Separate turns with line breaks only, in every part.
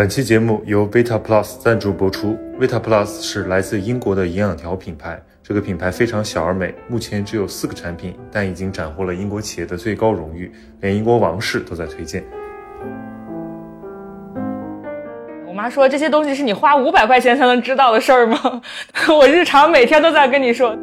本期节目由 Vita Plus 赞助播出。Vita Plus 是来自英国的营养条品牌，这个品牌非常小而美，目前只有四个产品，但已经斩获了英国企业的最高荣誉，连英国王室都在推荐。
我妈说这些东西是你花五百块钱才能知道的事儿吗？我日常每天都在跟你说。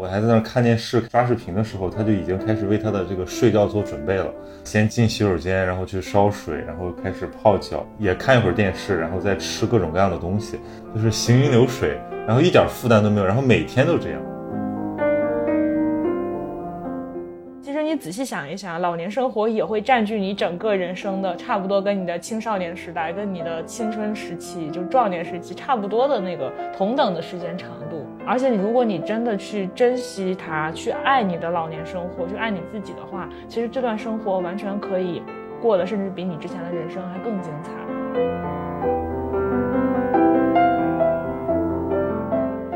我还在那儿看电视刷视频的时候，他就已经开始为他的这个睡觉做准备了。先进洗手间，然后去烧水，然后开始泡脚，也看一会儿电视，然后再吃各种各样的东西，就是行云流水，然后一点负担都没有，然后每天都这样。
你仔细想一想，老年生活也会占据你整个人生的，差不多跟你的青少年时代、跟你的青春时期，就壮年时期差不多的那个同等的时间长度。而且，如果你真的去珍惜它，去爱你的老年生活，去爱你自己的话，其实这段生活完全可以过得，甚至比你之前的人生还更精彩。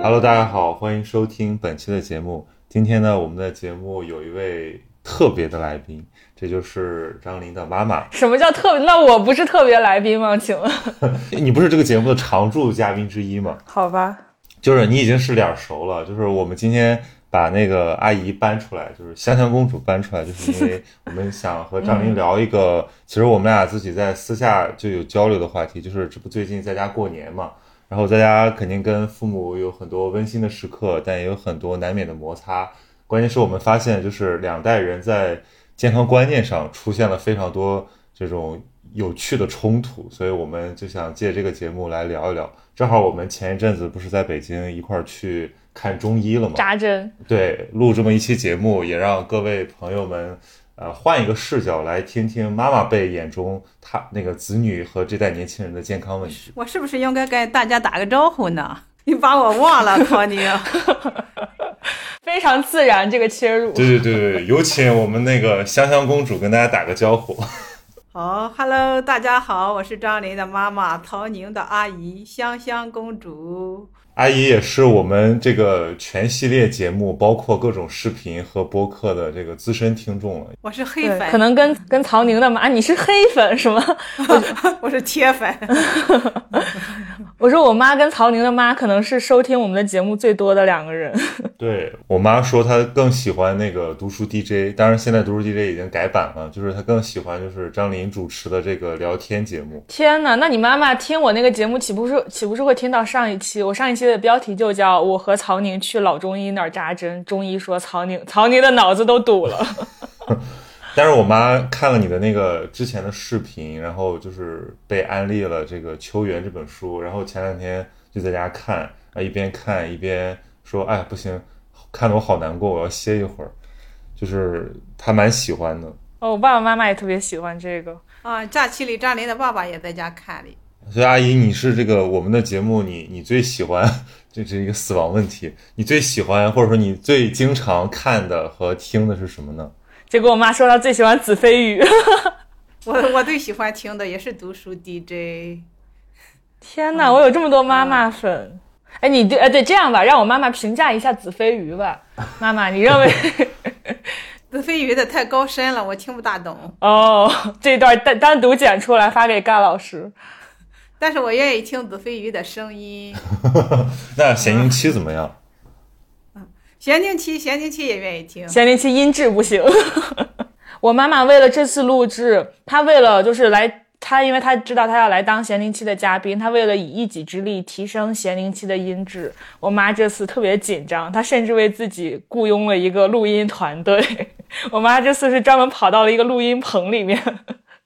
Hello，大家好，欢迎收听本期的节目。今天呢，我们的节目有一位特别的来宾，这就是张琳的妈妈。
什么叫特别？那我不是特别来宾吗？请问，
你不是这个节目的常驻嘉宾之一吗？
好吧。
就是你已经是脸熟了，就是我们今天把那个阿姨搬出来，就是香香公主搬出来，就是因为 我们想和张琳聊一个，其实我们俩自己在私下就有交流的话题，就是这不最近在家过年嘛，然后在家肯定跟父母有很多温馨的时刻，但也有很多难免的摩擦。关键是我们发现，就是两代人在健康观念上出现了非常多这种有趣的冲突，所以我们就想借这个节目来聊一聊。正好我们前一阵子不是在北京一块儿去看中医了吗？
扎针。
对，录这么一期节目，也让各位朋友们，呃，换一个视角来听听妈妈辈眼中他那个子女和这代年轻人的健康问题。
我是不是应该跟大家打个招呼呢？你把我忘了，托尼。
非常自然，这个切入。
对对对对，有请我们那个香香公主跟大家打个招呼。
好，Hello，大家好，我是张琳的妈妈，曹宁的阿姨，香香公主。
阿姨也是我们这个全系列节目，包括各种视频和播客的这个资深听众了。
我是黑粉，
可能跟跟曹宁的妈，你是黑粉是吗？
我是铁粉。
我说我妈跟曹宁的妈可能是收听我们的节目最多的两个人。
对我妈说，她更喜欢那个读书 DJ，当然现在读书 DJ 已经改版了，就是她更喜欢就是张琳主持的这个聊天节目。
天哪，那你妈妈听我那个节目岂不是岂不是会听到上一期？我上一期。的标题就叫我和曹宁去老中医那儿扎针，中医说曹宁曹宁的脑子都堵了。
但是我妈看了你的那个之前的视频，然后就是被安利了这个《秋园》这本书，然后前两天就在家看，啊一边看一边说，哎不行，看得我好难过，我要歇一会儿。就是她蛮喜欢的。
哦，我爸爸妈妈也特别喜欢这个
啊。假期里，张琳的爸爸也在家看的。
所以阿姨，你是这个我们的节目，你你最喜欢，这是一个死亡问题，你最喜欢或者说你最经常看的和听的是什么呢？
结果我妈说她最喜欢子非鱼，
我我最喜欢听的也是读书 DJ。
天哪，我有这么多妈妈粉！哎，你对，哎对，这样吧，让我妈妈评价一下子非鱼吧。妈妈，你认为
子非鱼的太高深了，我听不大懂。
哦，这段单单独剪出来发给盖老师。
但是我愿意听子非鱼的声音。
那咸宁七怎么样？
嗯，咸宁七，咸宁七也愿意听。
咸宁七音质不行。我妈妈为了这次录制，她为了就是来，她因为她知道她要来当咸宁七的嘉宾，她为了以一己之力提升咸宁七的音质，我妈这次特别紧张，她甚至为自己雇佣了一个录音团队。我妈这次是专门跑到了一个录音棚里面。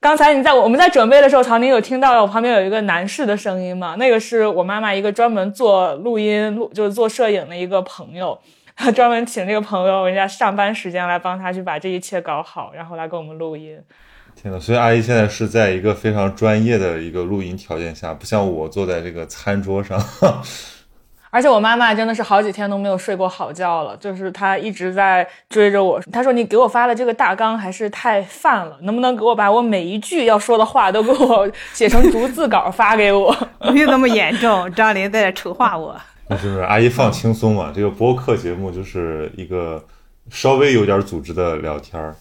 刚才你在我们在准备的时候，曹宁有听到我旁边有一个男士的声音吗？那个是我妈妈一个专门做录音录就是做摄影的一个朋友，他 专门请这个朋友人家上班时间来帮他去把这一切搞好，然后来给我们录音。
天呐，所以阿姨现在是在一个非常专业的一个录音条件下，不像我坐在这个餐桌上。
而且我妈妈真的是好几天都没有睡过好觉了，就是她一直在追着我。她说：“你给我发的这个大纲还是太泛了，能不能给我把我每一句要说的话都给我写成逐字稿发给我？”
没有那么严重，张琳在丑化我。
就是阿姨放轻松嘛，这个播客节目就是一个稍微有点组织的聊天儿。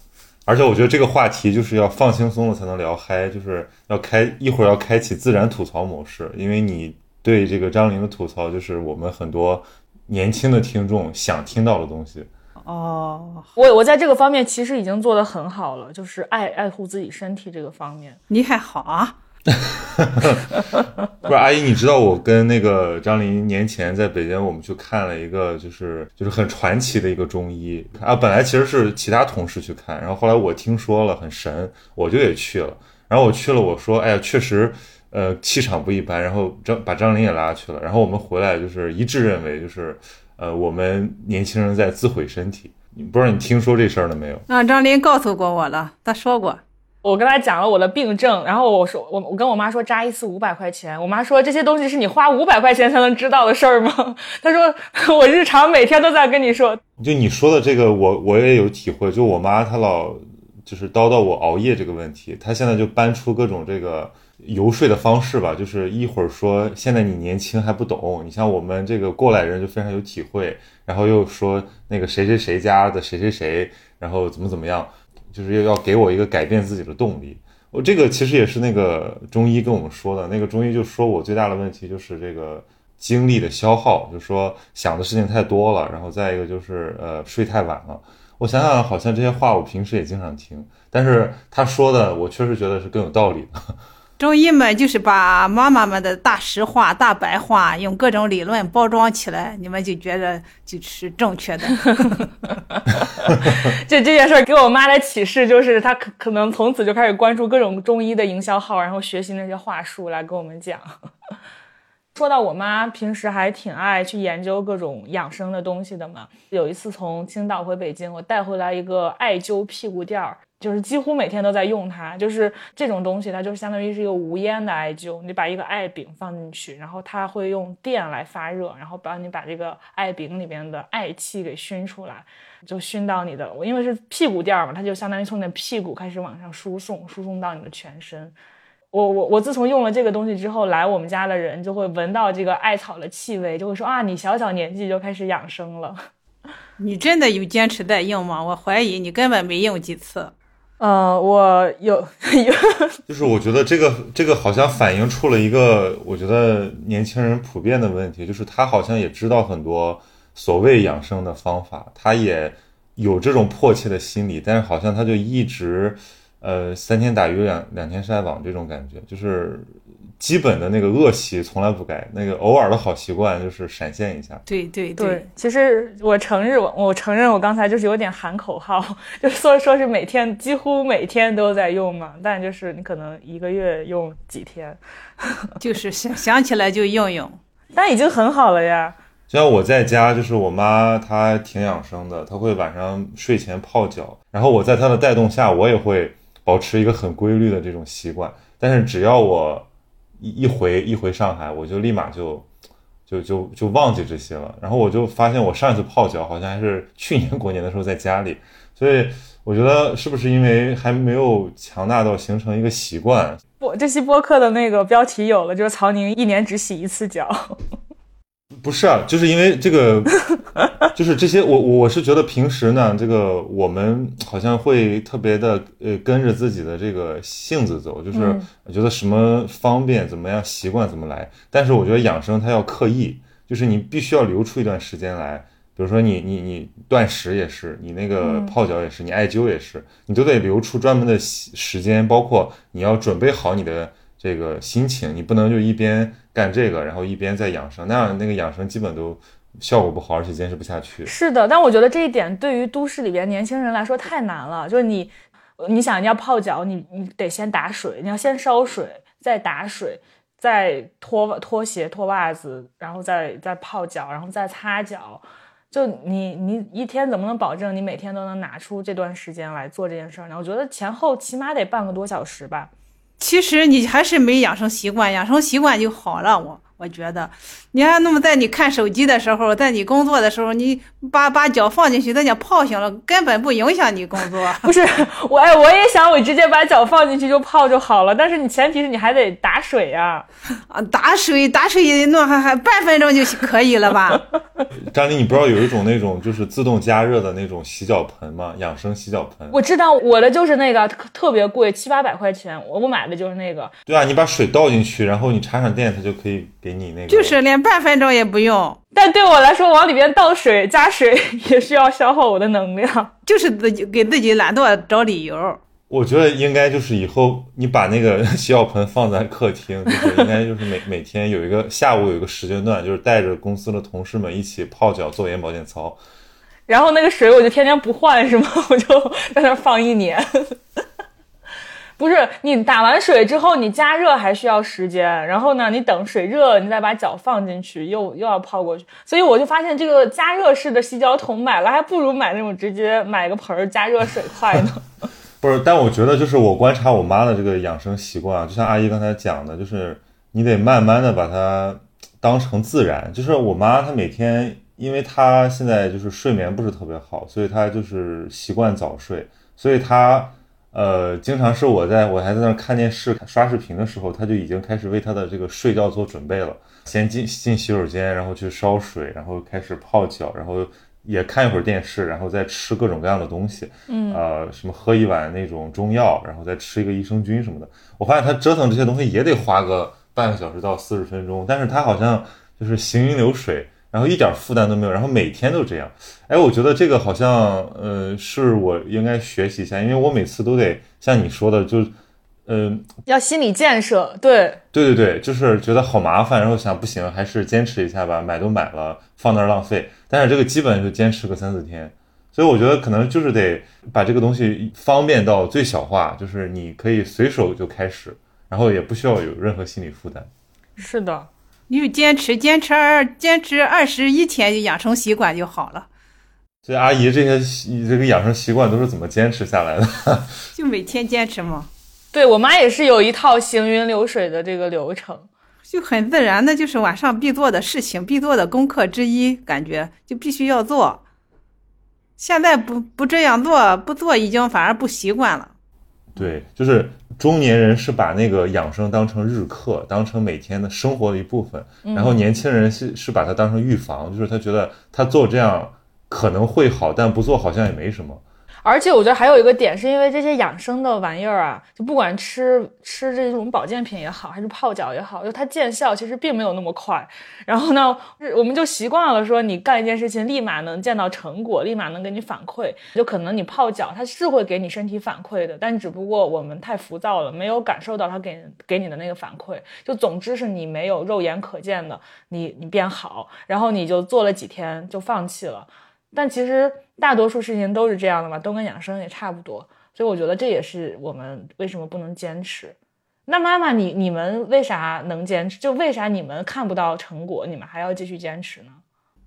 而且我觉得这个话题就是要放轻松了才能聊嗨，就是要开一会儿要开启自然吐槽模式，因为你对这个张琳的吐槽就是我们很多年轻的听众想听到的东西。
哦，
我我在这个方面其实已经做得很好了，就是爱爱护自己身体这个方面。
你还好啊？
不是阿姨，你知道我跟那个张琳年前在北京，我们去看了一个就是就是很传奇的一个中医啊。本来其实是其他同事去看，然后后来我听说了很神，我就也去了。然后我去了，我说哎呀，确实呃气场不一般。然后张把张琳也拉去了。然后我们回来就是一致认为就是呃我们年轻人在自毁身体。你不知道你听说这事儿了没有？
啊，张琳告诉过我了，她说过。
我跟他讲了我的病症，然后我说我我跟我妈说扎一次五百块钱，我妈说这些东西是你花五百块钱才能知道的事儿吗？她说我日常每天都在跟你说。
就你说的这个，我我也有体会。就我妈她老就是叨叨我熬夜这个问题，她现在就搬出各种这个游说的方式吧，就是一会儿说现在你年轻还不懂，你像我们这个过来人就非常有体会，然后又说那个谁谁谁家的谁谁谁，然后怎么怎么样。就是要要给我一个改变自己的动力。我这个其实也是那个中医跟我们说的，那个中医就说我最大的问题就是这个精力的消耗，就说想的事情太多了，然后再一个就是呃睡太晚了。我想想，好像这些话我平时也经常听，但是他说的我确实觉得是更有道理的。
中医们就是把妈妈们的大实话、大白话用各种理论包装起来，你们就觉得就是正确的。
就这件事给我妈的启示就是，她可可能从此就开始关注各种中医的营销号，然后学习那些话术来跟我们讲。说到我妈平时还挺爱去研究各种养生的东西的嘛。有一次从青岛回北京，我带回来一个艾灸屁股垫儿。就是几乎每天都在用它，就是这种东西，它就相当于是一个无烟的艾灸。你把一个艾饼放进去，然后它会用电来发热，然后帮你把这个艾饼里边的艾气给熏出来，就熏到你的。因为是屁股垫嘛，它就相当于从你的屁股开始往上输送，输送到你的全身。我我我自从用了这个东西之后，来我们家的人就会闻到这个艾草的气味，就会说啊，你小小年纪就开始养生了。
你真的有坚持在用吗？我怀疑你根本没用几次。
呃，我有有，
就是我觉得这个这个好像反映出了一个我觉得年轻人普遍的问题，就是他好像也知道很多所谓养生的方法，他也有这种迫切的心理，但是好像他就一直呃三天打鱼两两天晒网这种感觉，就是。基本的那个恶习从来不改，那个偶尔的好习惯就是闪现一下。
对对
对，其实我承认，我我承认我刚才就是有点喊口号，就说说是每天几乎每天都在用嘛，但就是你可能一个月用几天，
就是想想起来就用用，
但已经很好了呀。
就像我在家，就是我妈她挺养生的，她会晚上睡前泡脚，然后我在她的带动下，我也会保持一个很规律的这种习惯，但是只要我。一一回一回上海，我就立马就就就就忘记这些了。然后我就发现，我上一次泡脚好像还是去年过年的时候在家里。所以我觉得是不是因为还没有强大到形成一个习惯？
不，这期播客的那个标题有了，就是曹宁一年只洗一次脚。
不是啊，就是因为这个，就是这些，我我是觉得平时呢，这个我们好像会特别的呃跟着自己的这个性子走，就是觉得什么方便怎么样习惯怎么来。但是我觉得养生它要刻意，就是你必须要留出一段时间来，比如说你你你断食也是，你那个泡脚也是，你艾灸也是，你都得留出专门的时间，包括你要准备好你的。这个心情，你不能就一边干这个，然后一边在养生，那样那个养生基本都效果不好，而且坚持不下去。
是的，但我觉得这一点对于都市里边年轻人来说太难了。就是你，你想你要泡脚，你你得先打水，你要先烧水，再打水，再脱拖鞋、脱袜子，然后再再泡脚，然后再擦脚。就你你一天怎么能保证你每天都能拿出这段时间来做这件事儿呢？我觉得前后起码得半个多小时吧。
其实你还是没养成习惯，养成习惯就好了。我我觉得，你看，那么在你看手机的时候，在你工作的时候，你把把脚放进去，在那泡醒了，根本不影响你工作。
不是我，哎，我也想我直接把脚放进去就泡就好了，但是你前提是你还得打水呀。
啊，打水打水弄还还半分钟就可以了吧？
张丽，你不知道有一种那种就是自动加热的那种洗脚盆吗？养生洗脚盆。
我知道我的就是那个特别贵，七八百块钱，我我买的就是那个。
对啊，你把水倒进去，然后你插上电，它就可以给你那个。
就是连半分钟也不用。
但对我来说，往里边倒水加水 也需要消耗我的能量，
就是自己给自己懒惰找理由。
我觉得应该就是以后你把那个 洗脚盆放在客厅，就是应该就是每每天有一个下午有一个时间段，就是带着公司的同事们一起泡脚做眼保健操。
然后那个水我就天天不换是吗？我就在那放一年。不是你打完水之后，你加热还需要时间，然后呢，你等水热，你再把脚放进去，又又要泡过去。所以我就发现这个加热式的洗脚桶买了，还不如买那种直接买个盆儿加热水快呢。
不是，但我觉得就是我观察我妈的这个养生习惯啊，就像阿姨刚才讲的，就是你得慢慢的把它当成自然。就是我妈她每天，因为她现在就是睡眠不是特别好，所以她就是习惯早睡，所以她。呃，经常是我在我还在那看电视刷视频的时候，他就已经开始为他的这个睡觉做准备了。先进进洗手间，然后去烧水，然后开始泡脚，然后也看一会儿电视，然后再吃各种各样的东西。嗯，呃，什么喝一碗那种中药，然后再吃一个益生菌什么的。我发现他折腾这些东西也得花个半个小时到四十分钟，但是他好像就是行云流水。然后一点负担都没有，然后每天都这样，哎，我觉得这个好像，呃，是我应该学习一下，因为我每次都得像你说的，就，嗯，
要心理建设，对，
对对对，就是觉得好麻烦，然后想不行，还是坚持一下吧，买都买了，放那儿浪费，但是这个基本就坚持个三四天，所以我觉得可能就是得把这个东西方便到最小化，就是你可以随手就开始，然后也不需要有任何心理负担，
是的。
你就坚持坚持二坚持二十一天就养成习惯就好了。
这阿姨这些这个养成习惯都是怎么坚持下来的？
就每天坚持嘛。
对我妈也是有一套行云流水的这个流程，
就很自然的，就是晚上必做的事情、必做的功课之一，感觉就必须要做。现在不不这样做，不做已经反而不习惯了。
对，就是中年人是把那个养生当成日课，当成每天的生活的一部分，然后年轻人是是把它当成预防，就是他觉得他做这样可能会好，但不做好像也没什么。
而且我觉得还有一个点，是因为这些养生的玩意儿啊，就不管吃吃这种保健品也好，还是泡脚也好，就它见效其实并没有那么快。然后呢，我们就习惯了说你干一件事情立马能见到成果，立马能给你反馈。就可能你泡脚，它是会给你身体反馈的，但只不过我们太浮躁了，没有感受到它给给你的那个反馈。就总之是你没有肉眼可见的，你你变好，然后你就做了几天就放弃了。但其实大多数事情都是这样的嘛，都跟养生也差不多，所以我觉得这也是我们为什么不能坚持。那妈妈，你你们为啥能坚持？就为啥你们看不到成果，你们还要继续坚持呢？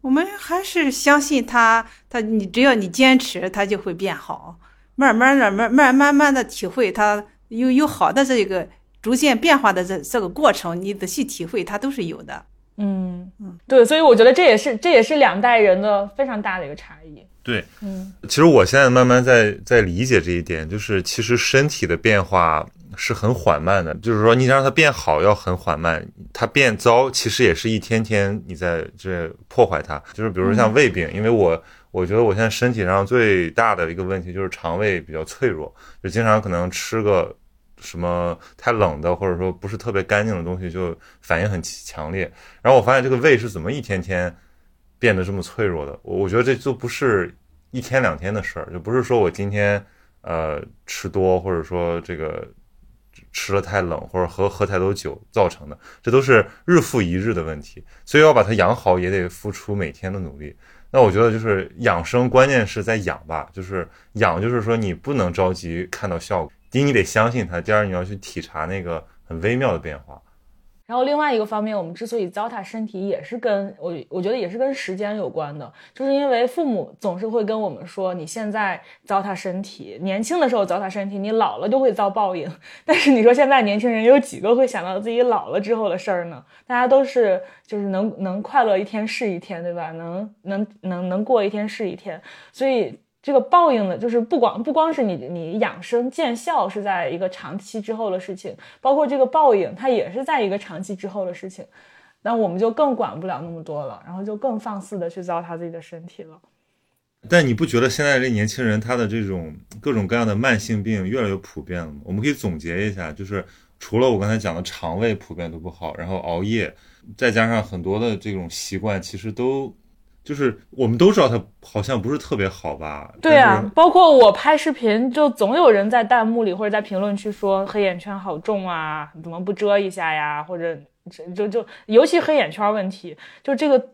我们还是相信他，他你只要你坚持，他就会变好。慢慢的、慢慢慢慢的体会他有有好的这个逐渐变化的这这个过程，你仔细体会，它都是有的。
嗯嗯，对，所以我觉得这也是这也是两代人的非常大的一个差异。
对，
嗯，
其实我现在慢慢在在理解这一点，就是其实身体的变化是很缓慢的，就是说你让它变好要很缓慢，它变糟其实也是一天天你在这破坏它。就是比如说像胃病，因为我我觉得我现在身体上最大的一个问题就是肠胃比较脆弱，就经常可能吃个。什么太冷的，或者说不是特别干净的东西，就反应很强烈。然后我发现这个胃是怎么一天天变得这么脆弱的？我我觉得这就不是一天两天的事儿，就不是说我今天呃吃多，或者说这个吃了太冷，或者喝喝太多酒造成的，这都是日复一日的问题。所以要把它养好，也得付出每天的努力。那我觉得就是养生，关键是在养吧，就是养，就是说你不能着急看到效果。第一，你得相信他；第二，你要去体察那个很微妙的变化。
然后另外一个方面，我们之所以糟蹋身体，也是跟我我觉得也是跟时间有关的，就是因为父母总是会跟我们说，你现在糟蹋身体，年轻的时候糟蹋身体，你老了就会遭报应。但是你说现在年轻人有几个会想到自己老了之后的事儿呢？大家都是就是能能快乐一天是一天，对吧？能能能能过一天是一天，所以。这个报应的，就是不光不光是你你养生见效是在一个长期之后的事情，包括这个报应，它也是在一个长期之后的事情。那我们就更管不了那么多了，然后就更放肆的去糟蹋自己的身体了。
但你不觉得现在这年轻人他的这种各种各样的慢性病越来越普遍了吗？我们可以总结一下，就是除了我刚才讲的肠胃普遍都不好，然后熬夜，再加上很多的这种习惯，其实都。就是我们都知道他好像不是特别好吧？
对啊，包括我拍视频，就总有人在弹幕里或者在评论区说黑眼圈好重啊，怎么不遮一下呀？或者就就尤其黑眼圈问题，就这个。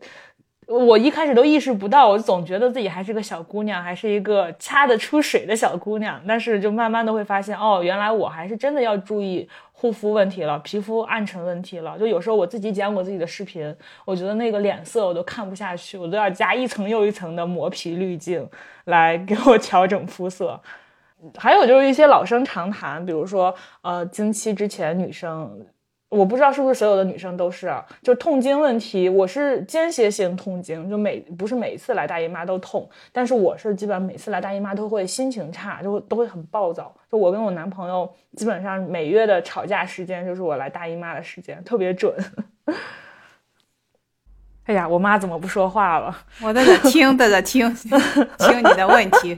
我一开始都意识不到，我总觉得自己还是个小姑娘，还是一个掐得出水的小姑娘。但是就慢慢的会发现，哦，原来我还是真的要注意护肤问题了，皮肤暗沉问题了。就有时候我自己剪我自己的视频，我觉得那个脸色我都看不下去，我都要加一层又一层的磨皮滤镜来给我调整肤色。还有就是一些老生常谈，比如说，呃，经期之前女生。我不知道是不是所有的女生都是啊，就痛经问题。我是间歇性痛经，就每不是每一次来大姨妈都痛，但是我是基本每次来大姨妈都会心情差，就都会很暴躁。就我跟我男朋友基本上每月的吵架时间就是我来大姨妈的时间，特别准。哎呀，我妈怎么不说话了？
我在这听，在这听 听你的问题。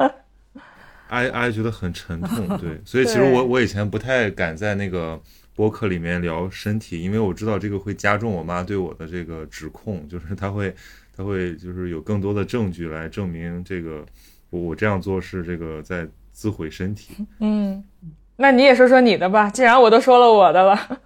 阿阿觉得很沉痛，对，所以其实我我以前不太敢在那个。播客里面聊身体，因为我知道这个会加重我妈对我的这个指控，就是她会，她会就是有更多的证据来证明这个我我这样做是这个在自毁身体。
嗯，那你也说说你的吧，既然我都说了我的了。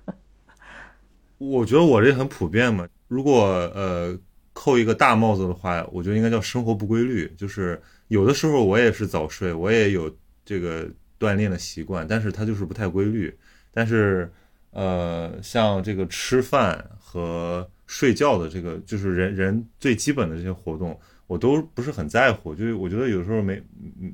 我觉得我这很普遍嘛，如果呃扣一个大帽子的话，我觉得应该叫生活不规律，就是有的时候我也是早睡，我也有这个锻炼的习惯，但是它就是不太规律，但是。呃，像这个吃饭和睡觉的这个，就是人人最基本的这些活动，我都不是很在乎。就是我觉得有时候没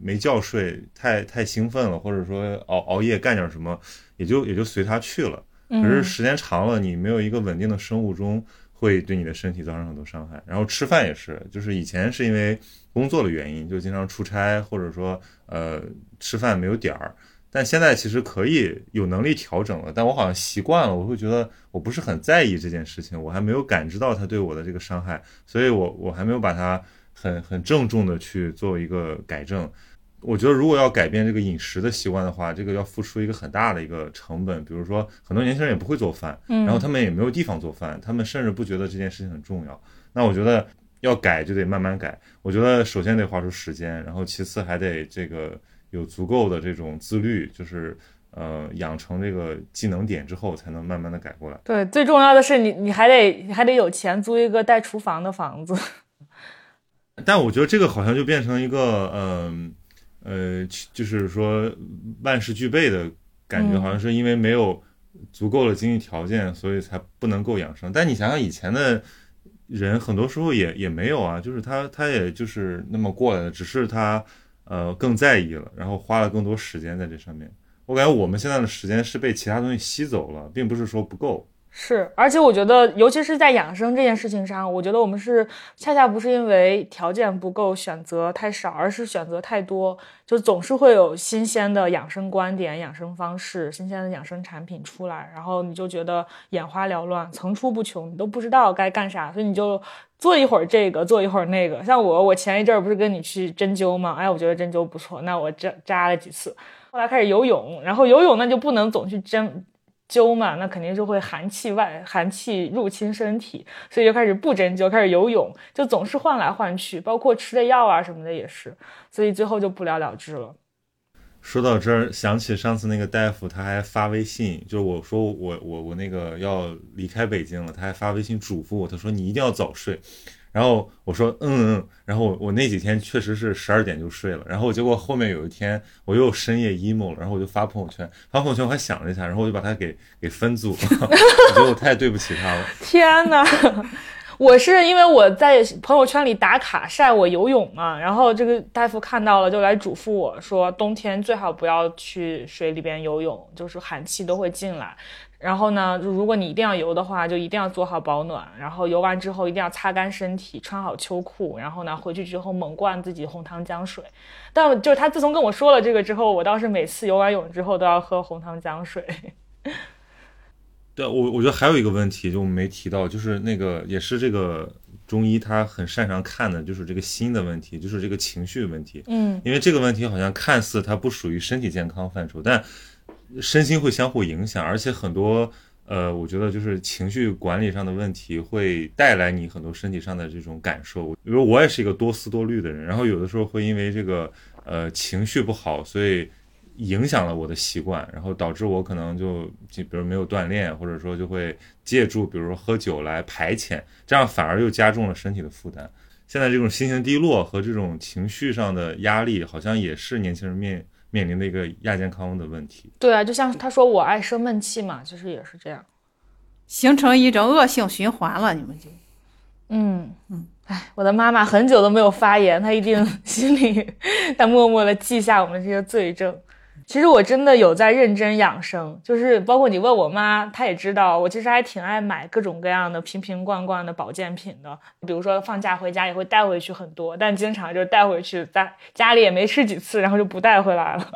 没觉睡，太太兴奋了，或者说熬熬夜干点什么，也就也就随他去了。可是时间长了，你没有一个稳定的生物钟，会对你的身体造成很多伤害。然后吃饭也是，就是以前是因为工作的原因，就经常出差，或者说呃吃饭没有点儿。但现在其实可以有能力调整了，但我好像习惯了，我会觉得我不是很在意这件事情，我还没有感知到他对我的这个伤害，所以我我还没有把它很很郑重的去做一个改正。我觉得如果要改变这个饮食的习惯的话，这个要付出一个很大的一个成本，比如说很多年轻人也不会做饭，然后他们也没有地方做饭，他们甚至不觉得这件事情很重要。那我觉得要改就得慢慢改，我觉得首先得花出时间，然后其次还得这个。有足够的这种自律，就是呃，养成这个技能点之后，才能慢慢的改过来。
对，最重要的是你你还得你还得有钱租一个带厨房的房子。
但我觉得这个好像就变成一个，嗯呃，就是说万事俱备的感觉，好像是因为没有足够的经济条件，所以才不能够养生。但你想想以前的人，很多时候也也没有啊，就是他他也就是那么过来的，只是他。呃，更在意了，然后花了更多时间在这上面。我感觉我们现在的时间是被其他东西吸走了，并不是说不够。
是，而且我觉得，尤其是在养生这件事情上，我觉得我们是恰恰不是因为条件不够、选择太少，而是选择太多，就总是会有新鲜的养生观点、养生方式、新鲜的养生产品出来，然后你就觉得眼花缭乱、层出不穷，你都不知道该干啥，所以你就做一会儿这个，做一会儿那个。像我，我前一阵儿不是跟你去针灸吗？哎，我觉得针灸不错，那我扎扎了几次，后来开始游泳，然后游泳那就不能总去针。灸嘛，那肯定就会寒气外寒气入侵身体，所以就开始不针灸，开始游泳，就总是换来换去，包括吃的药啊什么的也是，所以最后就不了了之了。
说到这儿，想起上次那个大夫，他还发微信，就是我说我我我那个要离开北京了，他还发微信嘱咐我，他说你一定要早睡。然后我说嗯嗯，然后我我那几天确实是十二点就睡了，然后结果后面有一天我又深夜 emo 了，然后我就发朋友圈，发朋友圈我还想了一下，然后我就把他给给分组了，我觉得我太对不起他了。
天哪！我是因为我在朋友圈里打卡晒我游泳嘛，然后这个大夫看到了就来嘱咐我说，冬天最好不要去水里边游泳，就是寒气都会进来。然后呢，如果你一定要游的话，就一定要做好保暖，然后游完之后一定要擦干身体，穿好秋裤，然后呢回去之后猛灌自己红糖姜水。但就是他自从跟我说了这个之后，我倒是每次游完泳之后都要喝红糖姜水。
对，我我觉得还有一个问题，就我们没提到，就是那个也是这个中医他很擅长看的，就是这个心的问题，就是这个情绪问题。
嗯，
因为这个问题好像看似它不属于身体健康范畴，但身心会相互影响，而且很多呃，我觉得就是情绪管理上的问题会带来你很多身体上的这种感受。比如我也是一个多思多虑的人，然后有的时候会因为这个呃情绪不好，所以。影响了我的习惯，然后导致我可能就就比如没有锻炼，或者说就会借助比如说喝酒来排遣，这样反而又加重了身体的负担。现在这种心情低落和这种情绪上的压力，好像也是年轻人面面临的一个亚健康的问题。
对啊，就像他说我爱生闷气嘛，其实也是这样，
形成一种恶性循环了。你们就，
嗯嗯，哎，我的妈妈很久都没有发言，她一定心里 在默默的记下我们这些罪证。其实我真的有在认真养生，就是包括你问我妈，她也知道我其实还挺爱买各种各样的瓶瓶罐罐的保健品的。比如说放假回家也会带回去很多，但经常就带回去在家里也没吃几次，然后就不带回来了。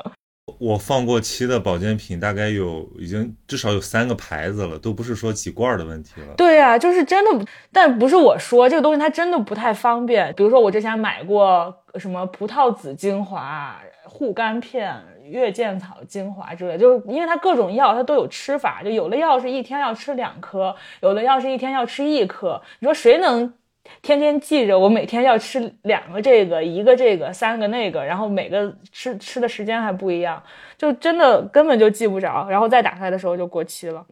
我放过期的保健品大概有已经至少有三个牌子了，都不是说几罐的问题了。
对呀，就是真的，但不是我说这个东西它真的不太方便。比如说我之前买过什么葡萄籽精华、护肝片。月见草精华之类，就是因为它各种药它都有吃法，就有的药是一天要吃两颗，有的药是一天要吃一颗。你说谁能天天记着我每天要吃两个这个，一个这个，三个那个，然后每个吃吃的时间还不一样，就真的根本就记不着，然后再打开的时候就过期了。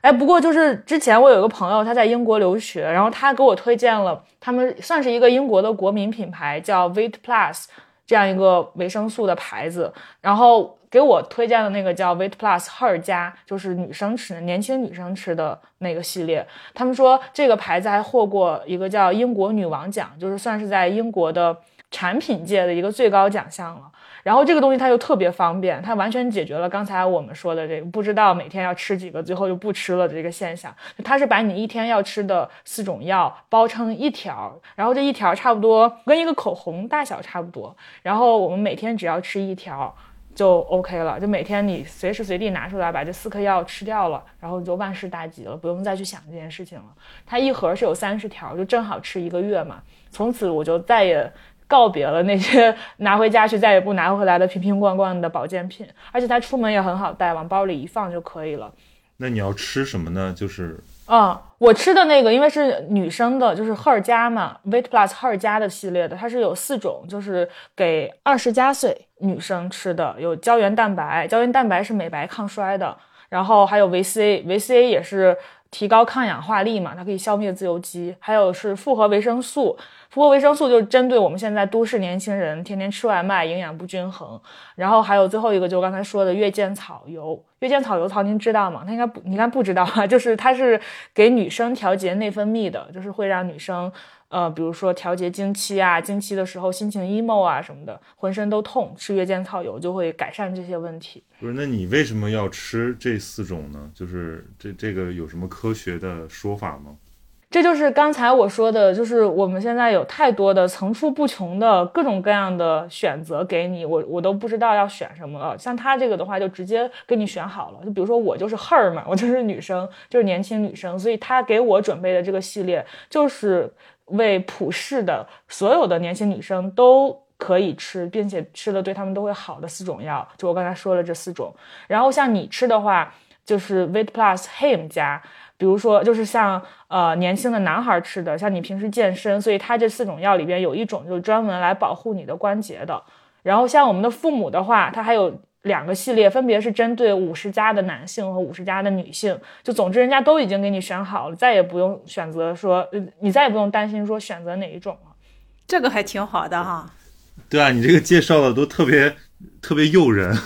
哎，不过就是之前我有一个朋友他在英国留学，然后他给我推荐了他们算是一个英国的国民品牌，叫 Vit Plus。这样一个维生素的牌子，然后给我推荐的那个叫 wait Plus Her 加，就是女生吃，年轻女生吃的那个系列。他们说这个牌子还获过一个叫英国女王奖，就是算是在英国的产品界的一个最高奖项了。然后这个东西它又特别方便，它完全解决了刚才我们说的这个不知道每天要吃几个，最后就不吃了的这个现象。它是把你一天要吃的四种药包成一条，然后这一条差不多跟一个口红大小差不多，然后我们每天只要吃一条就 OK 了，就每天你随时随地拿出来把这四颗药吃掉了，然后就万事大吉了，不用再去想这件事情了。它一盒是有三十条，就正好吃一个月嘛。从此我就再也。告别了那些 拿回家去再也不拿回来的瓶瓶罐罐的保健品，而且它出门也很好带，往包里一放就可以了。
那你要吃什么呢？就是，
嗯，我吃的那个，因为是女生的，就是赫尔加嘛，Weight Plus 赫尔加的系列的，它是有四种，就是给二十加岁女生吃的，有胶原蛋白，胶原蛋白是美白抗衰的，然后还有维 C，维 C 也是提高抗氧化力嘛，它可以消灭自由基，还有是复合维生素。复合维生素就是针对我们现在都市年轻人天天吃外卖，营养不均衡。然后还有最后一个，就刚才说的月见草油。月见草油，曹您知道吗？他应该不，你应该不知道啊。就是它是给女生调节内分泌的，就是会让女生，呃，比如说调节经期啊，经期的时候心情 emo 啊什么的，浑身都痛，吃月见草油就会改善这些问题。
不是，那你为什么要吃这四种呢？就是这这个有什么科学的说法吗？
这就是刚才我说的，就是我们现在有太多的层出不穷的各种各样的选择给你，我我都不知道要选什么了。像他这个的话，就直接给你选好了。就比如说我就是 her 嘛，我就是女生，就是年轻女生，所以他给我准备的这个系列就是为普世的所有的年轻女生都可以吃，并且吃了对他们都会好的四种药。就我刚才说了这四种，然后像你吃的话，就是 Weight Plus Him 加。比如说，就是像呃年轻的男孩吃的，像你平时健身，所以它这四种药里边有一种就是专门来保护你的关节的。然后像我们的父母的话，他还有两个系列，分别是针对五十加的男性和五十加的女性。就总之，人家都已经给你选好了，再也不用选择说，呃你再也不用担心说选择哪一种了。
这个还挺好的哈。
对啊，你这个介绍的都特别特别诱人。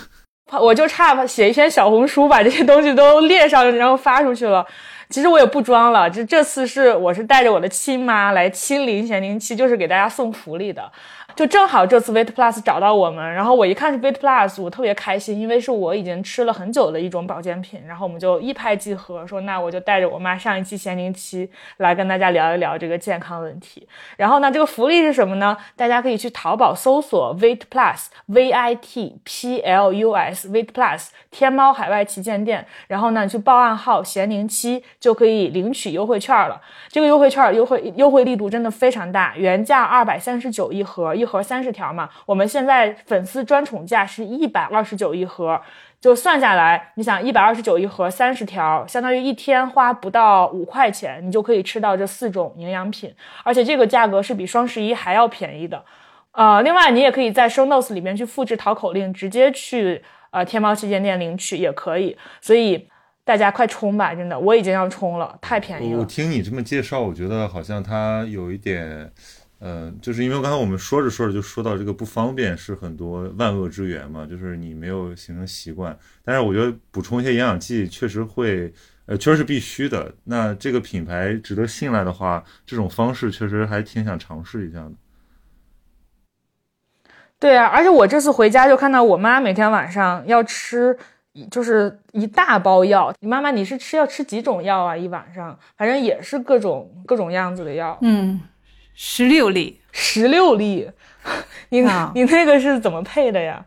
我就差写一篇小红书，把这些东西都列上，然后发出去了。其实我也不装了，这这次是我是带着我的亲妈来亲临咸宁七，就是给大家送福利的。就正好这次 Vit Plus 找到我们，然后我一看是 Vit Plus，我特别开心，因为是我已经吃了很久的一种保健品，然后我们就一拍即合，说那我就带着我妈上一期咸宁七来跟大家聊一聊这个健康问题。然后呢，这个福利是什么呢？大家可以去淘宝搜索 Vit Plus V I T P L U S Vit Plus 天猫海外旗舰店，然后呢去报暗号咸宁七就可以领取优惠券了。这个优惠券优惠优惠力度真的非常大，原价二百三十九一盒，一盒三十条嘛，我们现在粉丝专宠价是一百二十九一盒。就算下来，你想一百二十九一盒三十条，相当于一天花不到五块钱，你就可以吃到这四种营养品，而且这个价格是比双十一还要便宜的。呃，另外你也可以在 show notes 里面去复制淘口令，直接去呃天猫旗舰店领取也可以。所以大家快冲吧，真的，我已经要冲了，太便宜
了我。听你这么介绍，我觉得好像它有一点，呃，就是因为刚才我们说着说着就说到这个不方便是很多万恶之源嘛，就是你没有形成习惯。但是我觉得补充一些营养剂确实会，呃，确实是必须的。那这个品牌值得信赖的话，这种方式确实还挺想尝试一下的。
对啊，而且我这次回家就看到我妈每天晚上要吃，就是一大包药。你妈妈你是吃要吃几种药啊？一晚上，反正也是各种各种样子的药，
嗯，十六粒。
十六粒。你、
啊
你那个是怎么配的呀？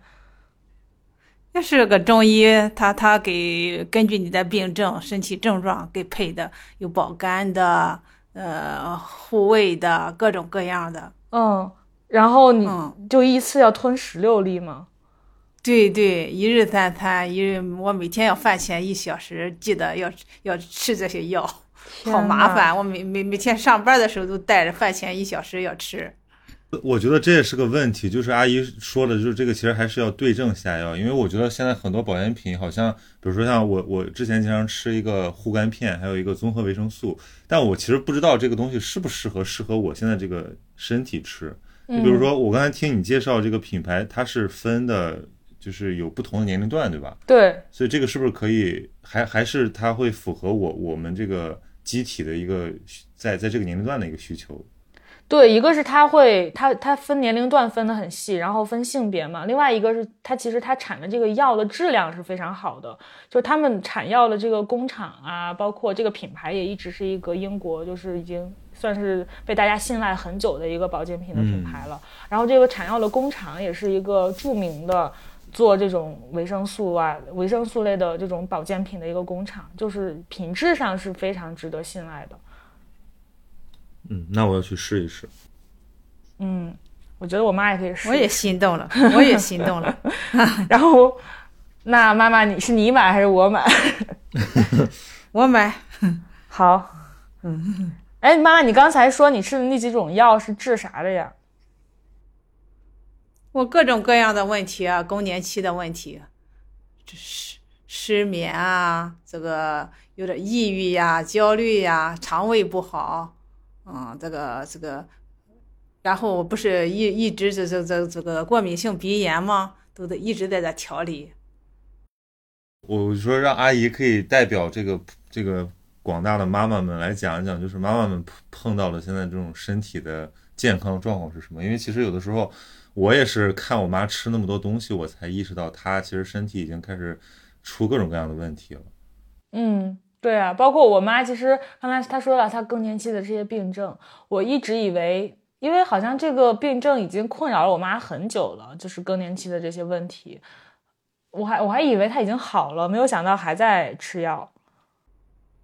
那是个中医，他他给根据你的病症、身体症状给配的，有保肝的，呃，护胃的，各种各样的。
嗯，然后你
嗯，
就一次要吞十六粒吗？
对对，一日三餐，一日我每天要饭前一小时记得要要吃这些药，好麻烦。我每每每天上班的时候都带着饭前一小时要吃。
我觉得这也是个问题，就是阿姨说的，就是这个其实还是要对症下药，因为我觉得现在很多保健品好像，比如说像我我之前经常吃一个护肝片，还有一个综合维生素，但我其实不知道这个东西适不适合适合我现在这个身体吃。你比如说，我刚才听你介绍这个品牌，它是分的，就是有不同的年龄段，对吧？
对，
所以这个是不是可以，还还是它会符合我我们这个机体的一个在在这个年龄段的一个需求？
对，一个是它会，它它分年龄段分得很细，然后分性别嘛。另外一个是它其实它产的这个药的质量是非常好的，就是他们产药的这个工厂啊，包括这个品牌也一直是一个英国就是已经算是被大家信赖很久的一个保健品的品牌了。然后这个产药的工厂也是一个著名的。做这种维生素啊、维生素类的这种保健品的一个工厂，就是品质上是非常值得信赖的。
嗯，那我要去试一试。
嗯，我觉得我妈也可以试。
我也心动了，我也心动了。
然后，那妈妈你是你买还是我买？
我买
好，嗯，哎，妈妈，你刚才说你吃的那几种药是治啥的呀？
我各种各样的问题啊，更年期的问题，这失失眠啊，这个有点抑郁呀、焦虑呀、肠胃不好，嗯，这个这个，然后我不是一一直这这这这个过敏性鼻炎吗？都得一直在这调理。
我说让阿姨可以代表这个这个广大的妈妈们来讲一讲，就是妈妈们碰到了现在这种身体的健康状况是什么？因为其实有的时候我也是看我妈吃那么多东西，我才意识到她其实身体已经开始出各种各样的问题了。
嗯，对啊，包括我妈，其实刚才她说了她更年期的这些病症，我一直以为，因为好像这个病症已经困扰了我妈很久了，就是更年期的这些问题，我还我还以为她已经好了，没有想到还在吃药。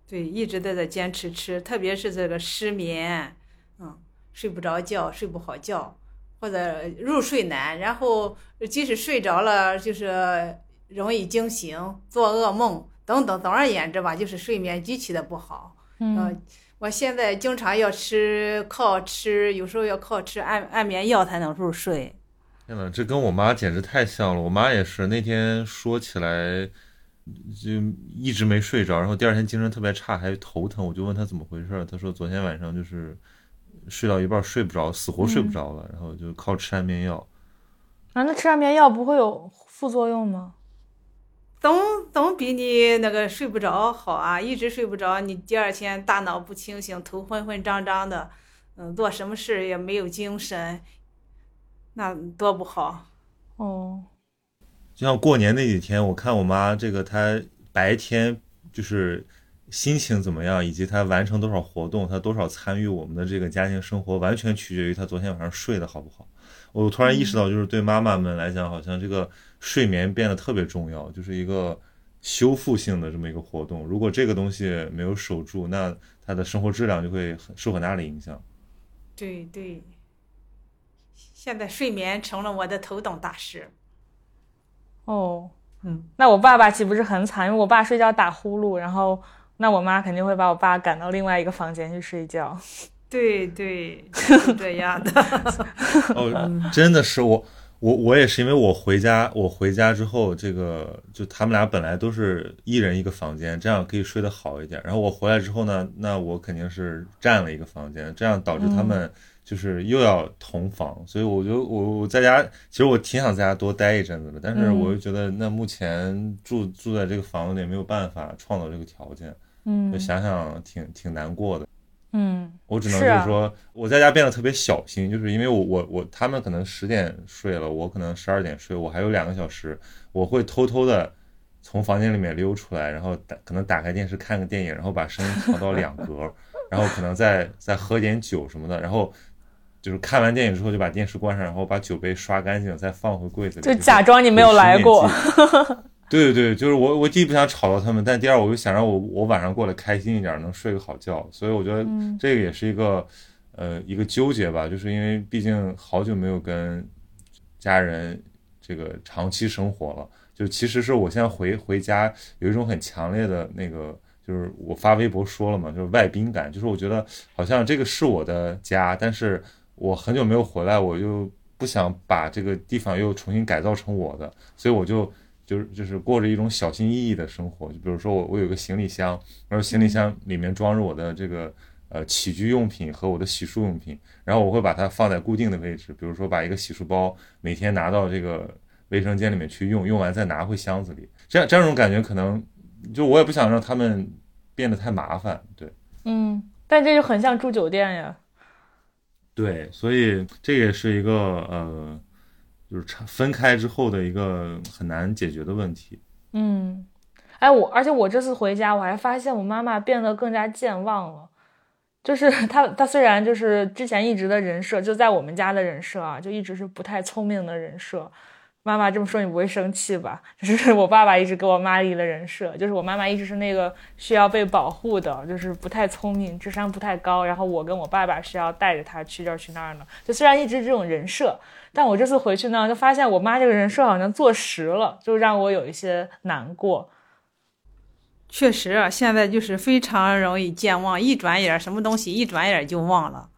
对，一直都在坚持吃，特别是这个失眠，嗯，睡不着觉，睡不好觉，或者入睡难，然后即使睡着了，就是容易惊醒、做噩梦等等。总而言之吧，就是睡眠极其的不好。
嗯
呃我现在经常要吃，靠吃，有时候要靠吃安安眠药才能入睡。
天呐，这跟我妈简直太像了。我妈也是那天说起来就一直没睡着，然后第二天精神特别差，还头疼。我就问她怎么回事，她说昨天晚上就是睡到一半睡不着，死活睡不着了，然后就靠吃安眠药。
啊，那吃安眠药不会有副作用吗？
总总比你那个睡不着好啊！一直睡不着，你第二天大脑不清醒，头昏昏胀胀的，嗯，做什么事也没有精神，那多不好。
哦，
就像过年那几天，我看我妈这个，她白天就是心情怎么样，以及他完成多少活动，他多少参与我们的这个家庭生活，完全取决于他昨天晚上睡得好不好。我突然意识到，就是对妈妈们来讲，好像这个睡眠变得特别重要，就是一个修复性的这么一个活动。如果这个东西没有守住，那他的生活质量就会很受很大的影响。
对对，现在睡眠成了我的头等大事。
哦，
嗯，
那我爸爸岂不是很惨？因为我爸睡觉打呼噜，然后那我妈肯定会把我爸赶到另外一个房间去睡觉。
对对，是这样的。
哦，真的是我，我我也是，因为我回家，我回家之后，这个就他们俩本来都是一人一个房间，这样可以睡得好一点。然后我回来之后呢，那我肯定是占了一个房间，这样导致他们就是又要同房，所以我就我我在家，其实我挺想在家多待一阵子的，但是我又觉得那目前住住在这个房子里没有办法创造这个条件，
嗯。
就想想挺挺难过的。
嗯。
我只能就是
是啊。
说，我在家变得特别小心，就是因为我我我他们可能十点睡了，我可能十二点睡，我还有两个小时，我会偷偷的从房间里面溜出来，然后打可能打开电视看个电影，然后把声音调到两格，然后可能再再喝点酒什么的，然后就是看完电影之后就把电视关上，然后把酒杯刷干净，再放回柜子里，
就假装你没有来过
对对对，就是我，我第一不想吵到他们，但第二我又想让我我晚上过得开心一点，能睡个好觉，所以我觉得
嗯。
这个也是一个呃一个纠结吧，就是因为毕竟好久没有跟家人这个长期生活了，就其实是我现在回回家有一种很强烈的那个，就是我发微博说了嘛，就是外宾感，就是我觉得好像这个是我的家，但是我很久没有回来，我又不想把这个地方又重新改造成我的，所以我就。就是就是过着一种小心翼翼的生活，就比如说我我有个行李箱，然后行李箱里面装着我的这个呃起居用品和我的洗漱用品，然后我会把它放在固定的位置，比如说把一个洗漱包每天拿到这个卫生间里面去用，用完再拿回箱子里，这样这样种感觉可能就我也不想让他们变得太麻烦，对。
嗯，但这就很像住酒店呀。
对，所以这也是一个呃就是分开之后的一个很难解决的问题。
嗯，哎，我而且我这次回家，我还发现我妈妈变得更加健忘了。就是她，她虽然就是之前一直的人设，就在我们家的人设啊，就一直是不太聪明的人设。妈妈这么说你不会生气吧？就是我爸爸一直给我妈立的人设，就是我妈妈一直是那个需要被保护的，就是不太聪明，智商不太高。然后我跟我爸爸是要带着她去这儿去那儿呢。就虽然一直这种人设，但我这次回去呢，就发现我妈这个人设好像坐实了，就让我有一些难过。
确实啊，现在就是非常容易健忘，一转眼什么东西一转眼就忘了，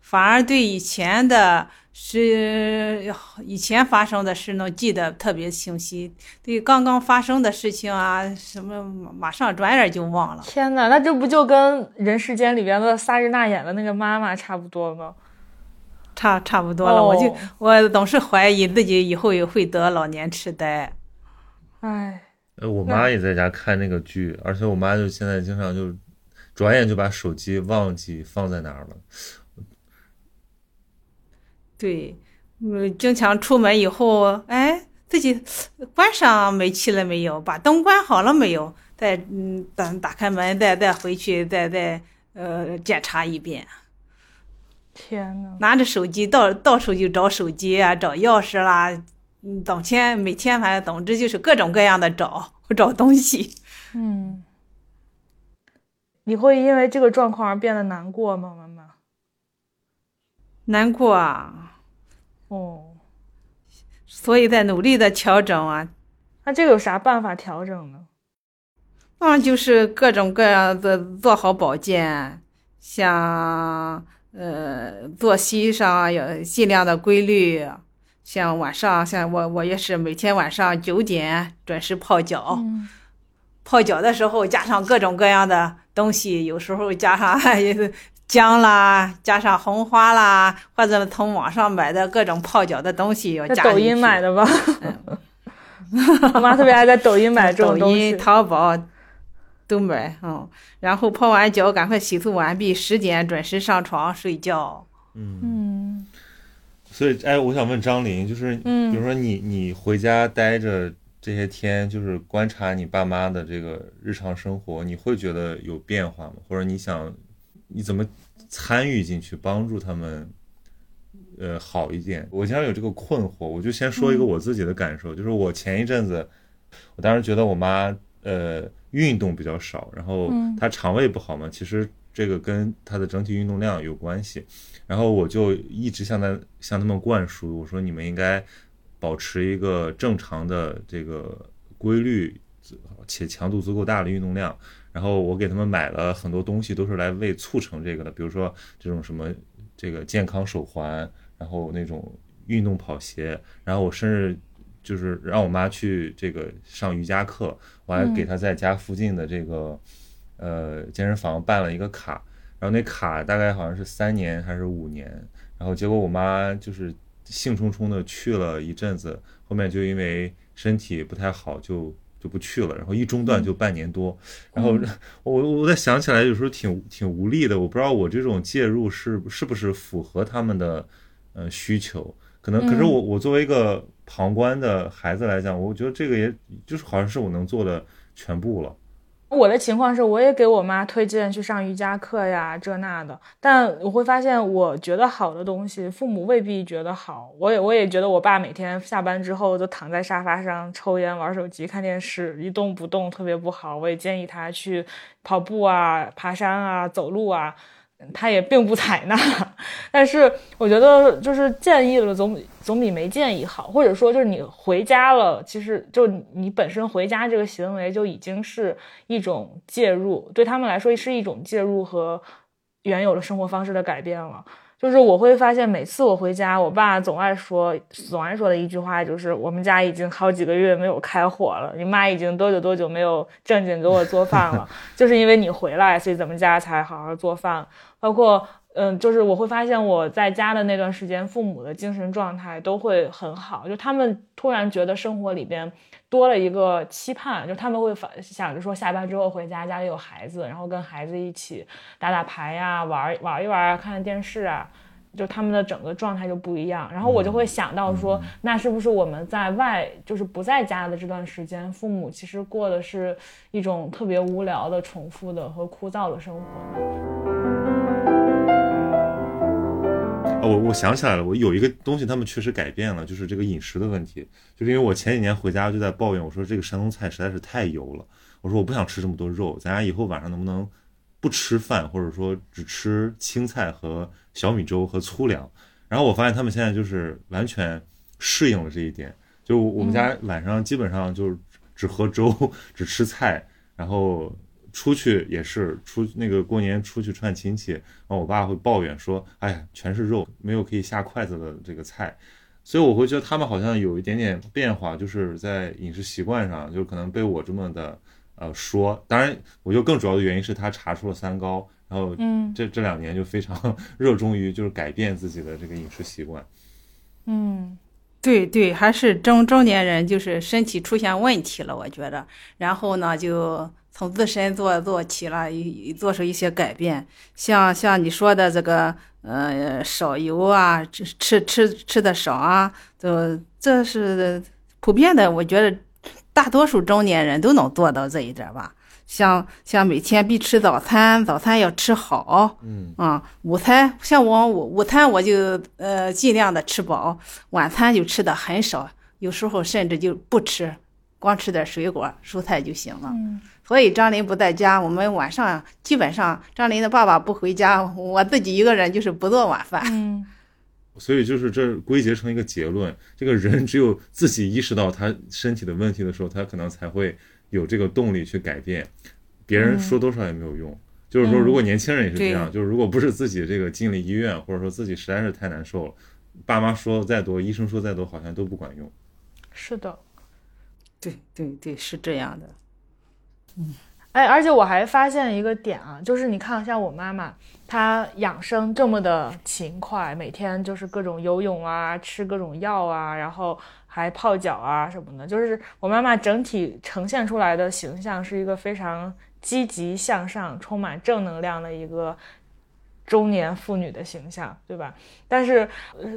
反而对以前的是以前发生的事能记得特别清晰，对刚刚发生的事情啊什么马上转眼就忘了。
天呐，那这不就跟《人世间》里边的萨日娜演的那个妈妈差不多吗？
差差不多了，我就
哦
我总是怀疑自己以后也会得老年痴呆。
唉，
呃，我妈也在家看那个剧，而且我妈就现在经常就转眼就把手机忘记放在哪儿了。
对，嗯，经常出门以后，哎，自己关上煤气了没有？把灯关好了没有？再嗯，等打开门，再再回去，再再呃检查一遍。
天呐，
拿着手机到到处就找手机啊，找钥匙啦，嗯，整天每天反正总之就是各种各样的找 找东西。
嗯，你会因为这个状况而变得难过吗，妈妈？
难过啊，
哦，
所以在努力的调整啊，
那这个有啥办法调整呢？
那，就是各种各样的做好保健，像呃作息上啊有尽量的规律，像晚上，像我我也是每天晚上九点准时泡脚。
嗯
泡脚的时候加上各种各样的东西，有时候加上 姜啦，加上红花啦，或者从网上买的各种泡脚的东西要加
抖音买的吧？我妈特别爱在抖音买这种
抖
东西
音、。淘宝都买，嗯。然后泡完脚，赶快洗漱完毕，十点准时上床睡觉。
嗯，
嗯
所以哎，我想问张琳，就是
嗯
比如说你你回家待着这些天，就是观察你爸妈的这个日常生活，你会觉得有变化吗？或者你想你怎么参与进去，帮助他们？呃，好一点。我经常有这个困惑，我就先说一个我自己的感受，就是我前一阵子，我当时觉得我妈呃运动比较少，然后他肠胃不好嘛，其实这个跟他的整体运动量有关系。然后我就一直向他向他们灌输，我说你们应该保持一个正常的这个规律且强度足够大的运动量。然后我给他们买了很多东西，都是来为促成这个的，比如说这种什么这个健康手环，然后那种运动跑鞋，然后我甚至就是让我妈去这个上瑜伽课，我还给他在家附近的这个呃健身房办了一个卡，然后那卡大概好像是三年还是五年，然后结果我妈就是兴冲冲的去了一阵子，后面就因为身体不太好就就不去了，然后一中断就半年多，然后我我在想起来有时候挺挺无力的，我不知道我这种介入是是不是符合他们的呃需求，可能可是我我作为一个旁观的孩子来讲，我觉得这个也就是好像是我能做的全部了。
我的情况是，我也给我妈推荐去上瑜伽课呀，这那的。但我会发现，我觉得好的东西，父母未必觉得好。我也我也觉得，我爸每天下班之后就躺在沙发上抽烟、玩手机、看电视，一动不动，特别不好。我也建议他去跑步啊、爬山啊、走路啊。他也并不采纳，但是我觉得就是建议了总总比没建议好，或者说就是你回家了，其实就你本身回家这个行为就已经是一种介入，对他们来说是一种介入和原有的生活方式的改变了。就是我会发现，每次我回家，我爸总爱说，总爱说的一句话就是：“我们家已经好几个月没有开火了，你妈已经多久多久没有正经给我做饭了，就是因为你回来，所以咱们家才好好做饭。”包括，嗯，就是我会发现我在家的那段时间，父母的精神状态都会很好，就他们突然觉得生活里边多了一个期盼，就他们会反想着说，下班之后回家，家里有孩子，然后跟孩子一起打打牌呀，玩玩一玩啊，看看电视啊。就他们的整个状态就不一样，然后我就会想到说，那是不是我们在外，就是不在家的这段时间，父母其实过的是一种特别无聊的、重复的和枯燥的生活呢？
哦我我想起来了，我有一个东西他们确实改变了，就是这个饮食的问题。就是因为我前几年回家就在抱怨，我说这个山东菜实在是太油了，我说我不想吃这么多肉，咱俩以后晚上能不能不吃饭，或者说只吃青菜和小米粥和粗粮。然后我发现他们现在就是完全适应了这一点，就我们家晚上基本上就是只喝粥，只吃菜，然后出去也是出那个过年出去串亲戚，然后我爸会抱怨说，哎呀，全是肉，没有可以下筷子的这个菜。所以我会觉得他们好像有一点点变化，就是在饮食习惯上，就可能被我这么的呃说。当然，我觉得更主要的原因是他查出了三高，然后
嗯
这这两年就非常 热衷于就是改变自己的这个饮食习惯。
嗯
对对，还是中中年人，就是身体出现问题了，我觉得。然后呢，就从自身做做起了，做出一些改变。像像你说的这个，呃，少油啊，吃吃吃吃的少啊，这这是普遍的。我觉得大多数中年人都能做到这一点吧。像像每天必吃早餐，早餐要吃好。
嗯
啊、午餐像我午午餐我就呃尽量的吃饱，晚餐就吃的很少，有时候甚至就不吃，光吃点水果蔬菜就行了。
嗯
所以张林不在家，我们晚上基本上张林的爸爸不回家，我自己一个人就是不做晚饭。
嗯
所以就是这归结成一个结论：这个人只有自己意识到他身体的问题的时候，他可能才会有这个动力去改变。别人说多少也没有用。就是说，如果年轻人也是这样，就是如果不是自己这个进了医院，或者说自己实在是太难受了，爸妈说再多，医生说再多，好像都不管用。
是的，
对对对，是这样的。
嗯哎，而且我还发现一个点啊，就是你看，像我妈妈，她养生这么的勤快，每天就是各种游泳啊，吃各种药啊，然后还泡脚啊什么的。就是我妈妈整体呈现出来的形象是一个非常积极向上、充满正能量的一个中年妇女的形象，对吧？但是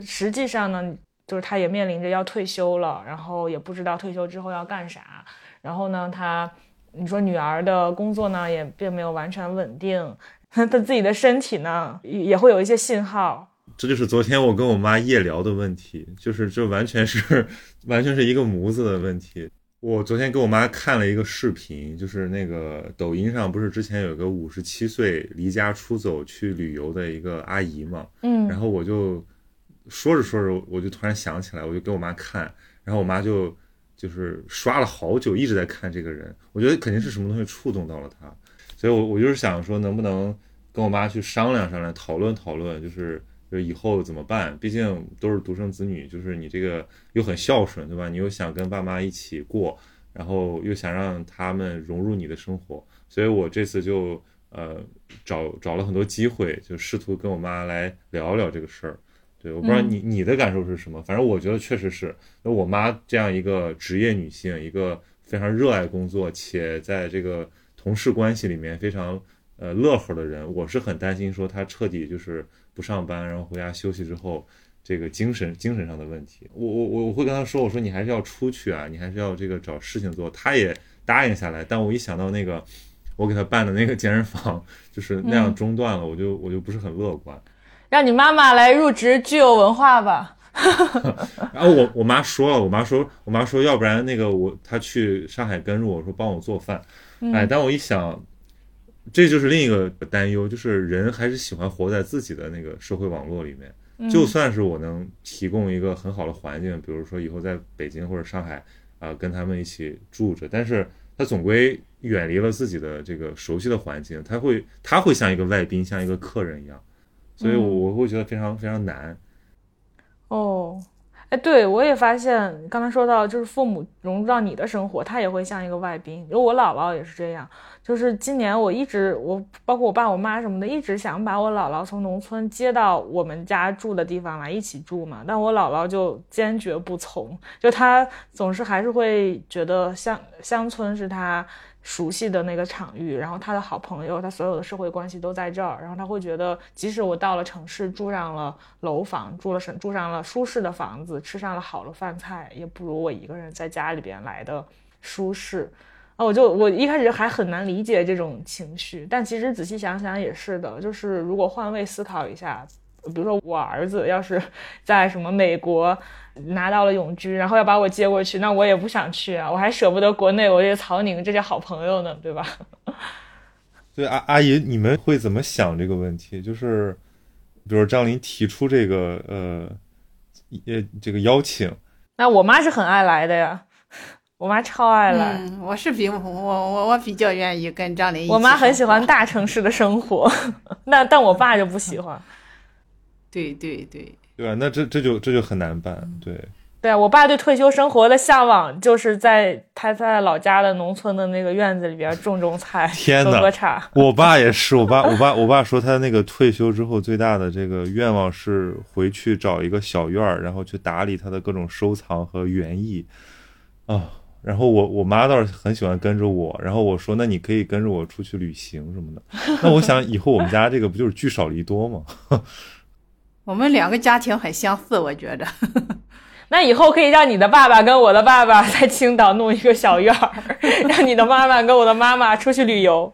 实际上呢，就是她也面临着要退休了，然后也不知道退休之后要干啥。然后呢，她。你说女儿的工作呢，也并没有完全稳定，她自己的身体呢，也也会有一些信号。
这就是昨天我跟我妈夜聊的问题，就是这完全是 完全是一个模子的问题。我昨天给我妈看了一个视频，就是那个抖音上不是之前有个五十七岁离家出走去旅游的一个阿姨嘛，
嗯
然后我就说着说着，我就突然想起来，我就给我妈看，然后我妈就就是刷了好久，一直在看这个人。我觉得肯定是什么东西触动到了他，所以我我就是想说，能不能跟我妈去商量商量，讨论讨论，就是就以后怎么办？毕竟都是独生子女，就是你这个又很孝顺，对吧？你又想跟爸妈一起过，然后又想让他们融入你的生活，所以我这次就呃找找了很多机会，就试图跟我妈来聊聊这个事儿。对，我不知道你、你的感受是什么，反正我觉得确实是，那我妈这样一个职业女性，一个非常热爱工作且在这个同事关系里面非常呃乐呵的人，我是很担心说她彻底就是不上班，然后回家休息之后，这个精神精神上的问题。我我我我会跟她说，我说你还是要出去啊，你还是要这个找事情做。她也答应下来，但我一想到那个我给她办的那个健身房就是那样中断了，我就我就不是很乐观。
让你妈妈来入职具有文化吧。
然后我我妈说了，我妈说，我妈说，要不然那个我她去上海跟着我说帮我做饭，哎，但我一想，这就是另一个担忧，就是人还是喜欢活在自己的那个社会网络里面，就算是我能提供一个很好的环境，比如说以后在北京或者上海啊、跟他们一起住着，但是他总归远离了自己的这个熟悉的环境，他会他会像一个外宾，像一个客人一样，所以我我会觉得非常非常难。
哦，哎，对我也发现，刚才说到就是父母融入到你的生活，他也会像一个外宾。因为我姥姥也是这样，就是今年我一直我包括我爸我妈什么的，一直想把我姥姥从农村接到我们家住的地方来一起住嘛，但我姥姥就坚决不从，就她总是还是会觉得乡乡村是她熟悉的那个场域，然后他的好朋友，他所有的社会关系都在这儿，然后他会觉得，即使我到了城市，住上了楼房，住了住上了舒适的房子，吃上了好的饭菜，也不如我一个人在家里边来的舒适。啊，我就我一开始还很难理解这种情绪，但其实仔细想想也是的，就是如果换位思考一下，比如说我儿子要是 在什么美国拿到了永居，然后要把我接过去，那我也不想去啊，我还舍不得国内我这曹宁这些好朋友呢，对吧？
对阿阿姨，你们会怎么想这个问题？就是，比如张琳提出这个呃呃这个邀请，
那我妈是很爱来的呀，我妈超爱来。
嗯，我是比我我我比较愿意跟张琳一起。
我妈很喜欢。大城市的生活，那但我爸就不喜欢。
对对对，
对吧？那这这就这就很难办。对，
对啊，我爸对退休生活的向往就是在他在老家的农村的那个院子里边种种菜，
天哪
喝喝茶。
我爸也是，我爸我爸我爸说他那个退休之后最大的这个愿望是回去找一个小院儿，然后去打理他的各种收藏和园艺啊。然后我我妈倒是很喜欢跟着我，然后我说那你可以跟着我出去旅行什么的。那我想以后我们家这个不就是聚少离多吗？
我们两个家庭很相似，我觉得。
那以后可以让你的爸爸跟我的爸爸在青岛弄一个小院儿，让你的妈妈跟我的妈妈出去旅游。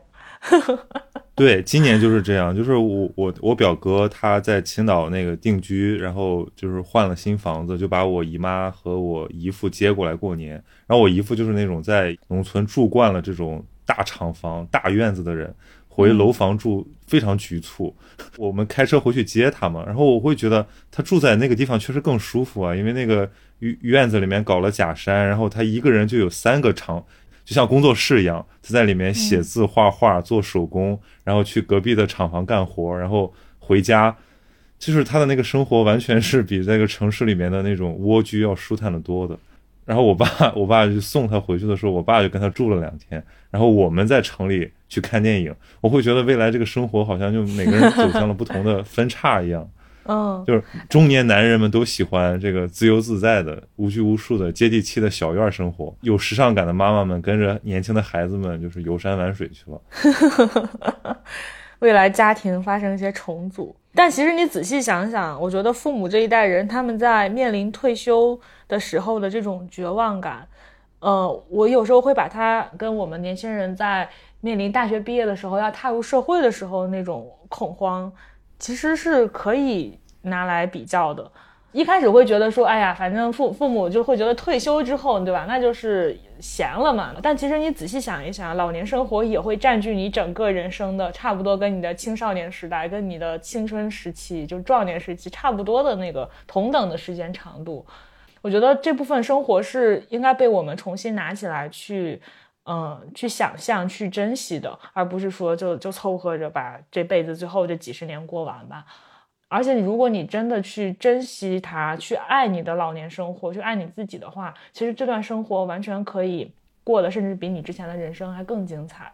对，今年就是这样，就是我我我表哥他在青岛那个定居，然后就是换了新房子，就把我姨妈和我姨父接过来过年。然后我姨父就是那种在农村住惯了这种大厂房、大院子的人，回楼房住非常局促。我们开车回去接他嘛，然后我会觉得他住在那个地方确实更舒服啊，因为那个院院子里面搞了假山，然后他一个人就有三个厂。就像工作室一样，他在里面写字、画画、做手工，然后去隔壁的厂房干活，然后回家就是他的那个生活完全是比那个城市里面的那种蜗居要舒坦的多的。然后我爸，我爸就送他回去的时候，我爸就跟他住了两天。然后我们在城里去看电影，我会觉得未来这个生活好像就每个人走向了不同的 分叉一样。
嗯，
就是中年男人们都喜欢这个自由自在的、无拘无束的、接地气的小院生活。有时尚感的妈妈们跟着年轻的孩子们就是游山玩水去了。
未来家庭发生一些重组，但其实你仔细想想，我觉得父母这一代人他们在面临退休的时候的这种绝望感，呃，我有时候会把它跟我们年轻人在面临大学毕业的时候要踏入社会的时候那种恐慌。其实是可以拿来比较的。一开始会觉得说，哎呀，反正父父母就会觉得退休之后，对吧？那就是闲了嘛。但其实你仔细想一想，老年生活也会占据你整个人生的，差不多跟你的青少年时代、跟你的青春时期、就壮年时期差不多的那个同等的时间长度。我觉得这部分生活是应该被我们重新拿起来去。嗯，去想象、去珍惜的，而不是说就就凑合着把这辈子最后这几十年过完吧。而且，如果你真的去珍惜它，去爱你的老年生活，去爱你自己的话，其实这段生活完全可以过得，甚至比你之前的人生还更精彩。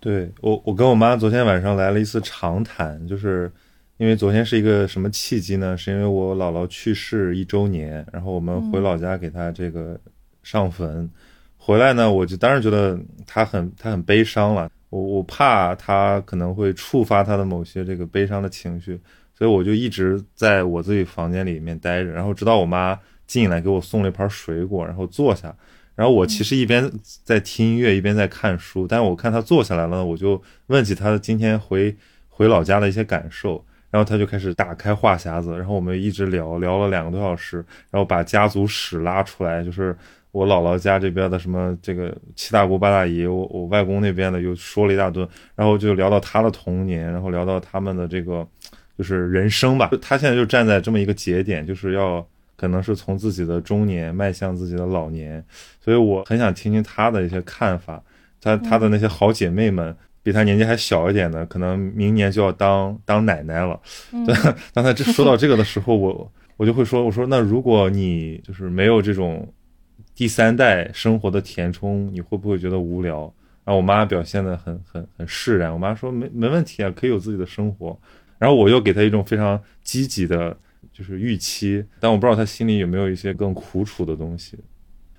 对我，我跟我妈昨天晚上来了一次长谈，就是因为昨天是一个什么契机呢？是因为我姥姥去世一周年，然后我们回老家给她这个上坟。回来呢，我就当然觉得她很她很悲伤了。我我怕她可能会触发她的某些这个悲伤的情绪，所以我就一直在我自己房间里面待着。然后直到我妈进来给我送了一盘水果，然后坐下。然后我其实一边在听音乐，一边在看书。但是我看她坐下来了，我就问起她今天回回老家的一些感受。然后她就开始打开话匣子，然后我们一直聊聊了两个多小时，然后把家族史拉出来，就是。我姥姥家这边的什么这个七大姑八大姨，我我外公那边的又说了一大顿，然后就聊到他的童年，然后聊到他们的这个就是人生吧。他现在就站在这么一个节点，就是要可能是从自己的中年迈向自己的老年，所以我很想听听他的一些看法。他他的那些好姐妹们，比他年纪还小一点的，可能明年就要当当奶奶了。对 当他这说到这个的时候，我我就会说，我说那如果你就是没有这种。第三代生活的填充，你会不会觉得无聊？然后我妈表现的很很很释然，我妈说没没问题啊，可以有自己的生活。然后我又给他一种非常积极的，就是预期，但我不知道他心里有没有一些更苦楚的东西。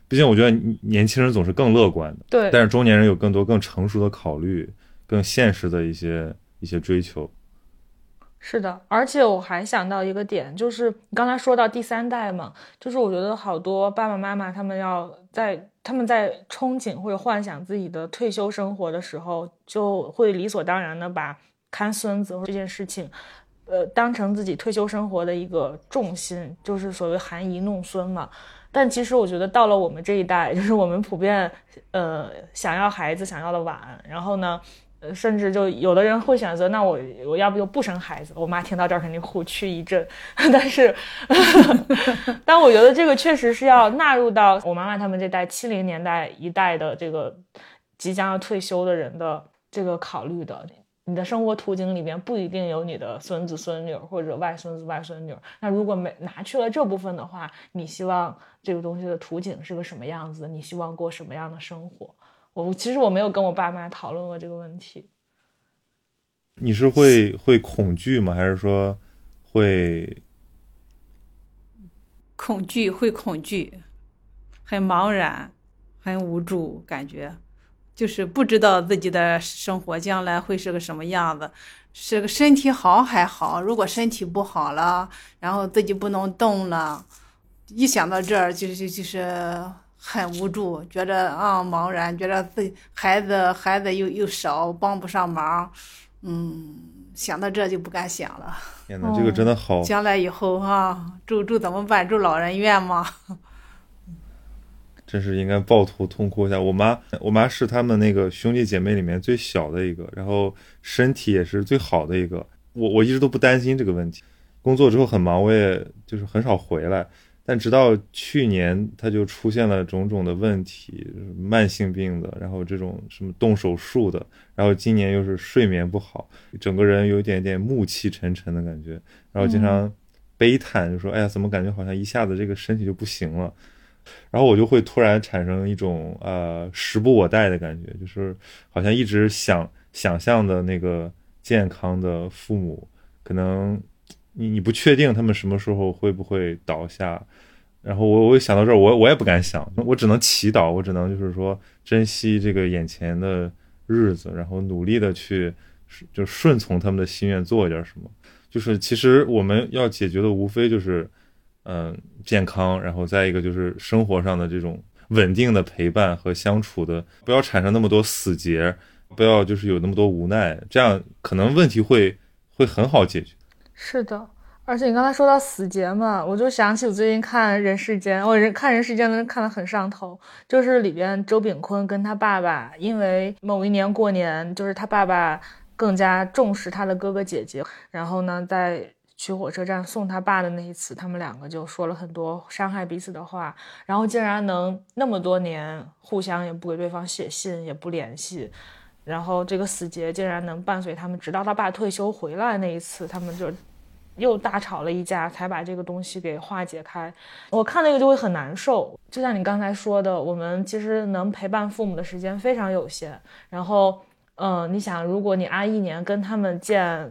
毕竟我觉得年轻人总是更乐观的，
对，
但是中年人有更多更成熟的考虑，更现实的一些一些追求。
是的，而且我还想到一个点，就是你刚才说到第三代嘛，就是我觉得好多爸爸妈妈他们要在他们在憧憬或者幻想自己的退休生活的时候，就会理所当然的把看孙子这件事情，呃，当成自己退休生活的一个重心，就是所谓含饴弄孙嘛。但其实我觉得到了我们这一代，就是我们普遍呃想要孩子想要的晚，然后呢。甚至就有的人会选择，那我我要不就不生孩子？我妈听到这儿肯定虎躯一震。但是，但我觉得这个确实是要纳入到我妈妈他们这代七零年代一代的这个即将要退休的人的这个考虑的。你的生活图景里面不一定有你的孙子孙女或者外孙子外孙女。那如果没拿去了这部分的话，你希望这个东西的图景是个什么样子？你希望过什么样的生活？我其实我没有跟我爸妈讨论过这个问题。
你是会会恐惧吗？还是说会
恐惧？会恐惧，很茫然，很无助，感觉就是不知道自己的生活将来会是个什么样子。是个身体好还好，如果身体不好了，然后自己不能动了，一想到这儿就就就是。很无助，觉得啊茫然，觉得自己孩子孩子又又少，帮不上忙，嗯，想到这就不敢想了。
天哪，这个真的好。
将来以后啊，住住怎么办？住老人院吗？
真是应该抱头痛哭一下。我妈，我妈是他们那个兄弟姐妹里面最小的一个，然后身体也是最好的一个。我我一直都不担心这个问题。工作之后很忙，我也就是很少回来。但直到去年，他就出现了种种的问题，慢性病的，然后这种什么动手术的，然后今年又是睡眠不好，整个人有一点点暮气沉沉的感觉，然后经常悲叹，就说：“哎呀，怎么感觉好像一下子这个身体就不行了？”然后我就会突然产生一种呃时不我待的感觉，就是好像一直想想象的那个健康的父母，可能你你不确定他们什么时候会不会倒下。然后我我想到这儿，我我也不敢想，我只能祈祷，我只能就是说珍惜这个眼前的日子，然后努力的去就顺从他们的心愿做一点什么。就是其实我们要解决的无非就是嗯健康，然后再一个就是生活上的这种稳定的陪伴和相处的，不要产生那么多死结，不要就是有那么多无奈，这样可能问题会会很好解决。
是的。而且你刚才说到死结嘛，我就想起我最近看《人世间》，我人看《人世间》的看得很上头，就是里边周炳坤跟他爸爸，因为某一年过年，就是他爸爸更加重视他的哥哥姐姐，然后呢，在去火车站送他爸的那一次，他们两个就说了很多伤害彼此的话，然后竟然能那么多年互相也不给对方写信，也不联系，然后这个死结竟然能伴随他们，直到他爸退休回来那一次，他们就。又大吵了一架，才把这个东西给化解开。我看那个就会很难受，就像你刚才说的，我们其实能陪伴父母的时间非常有限。然后，嗯，你想，如果你按一年跟他们见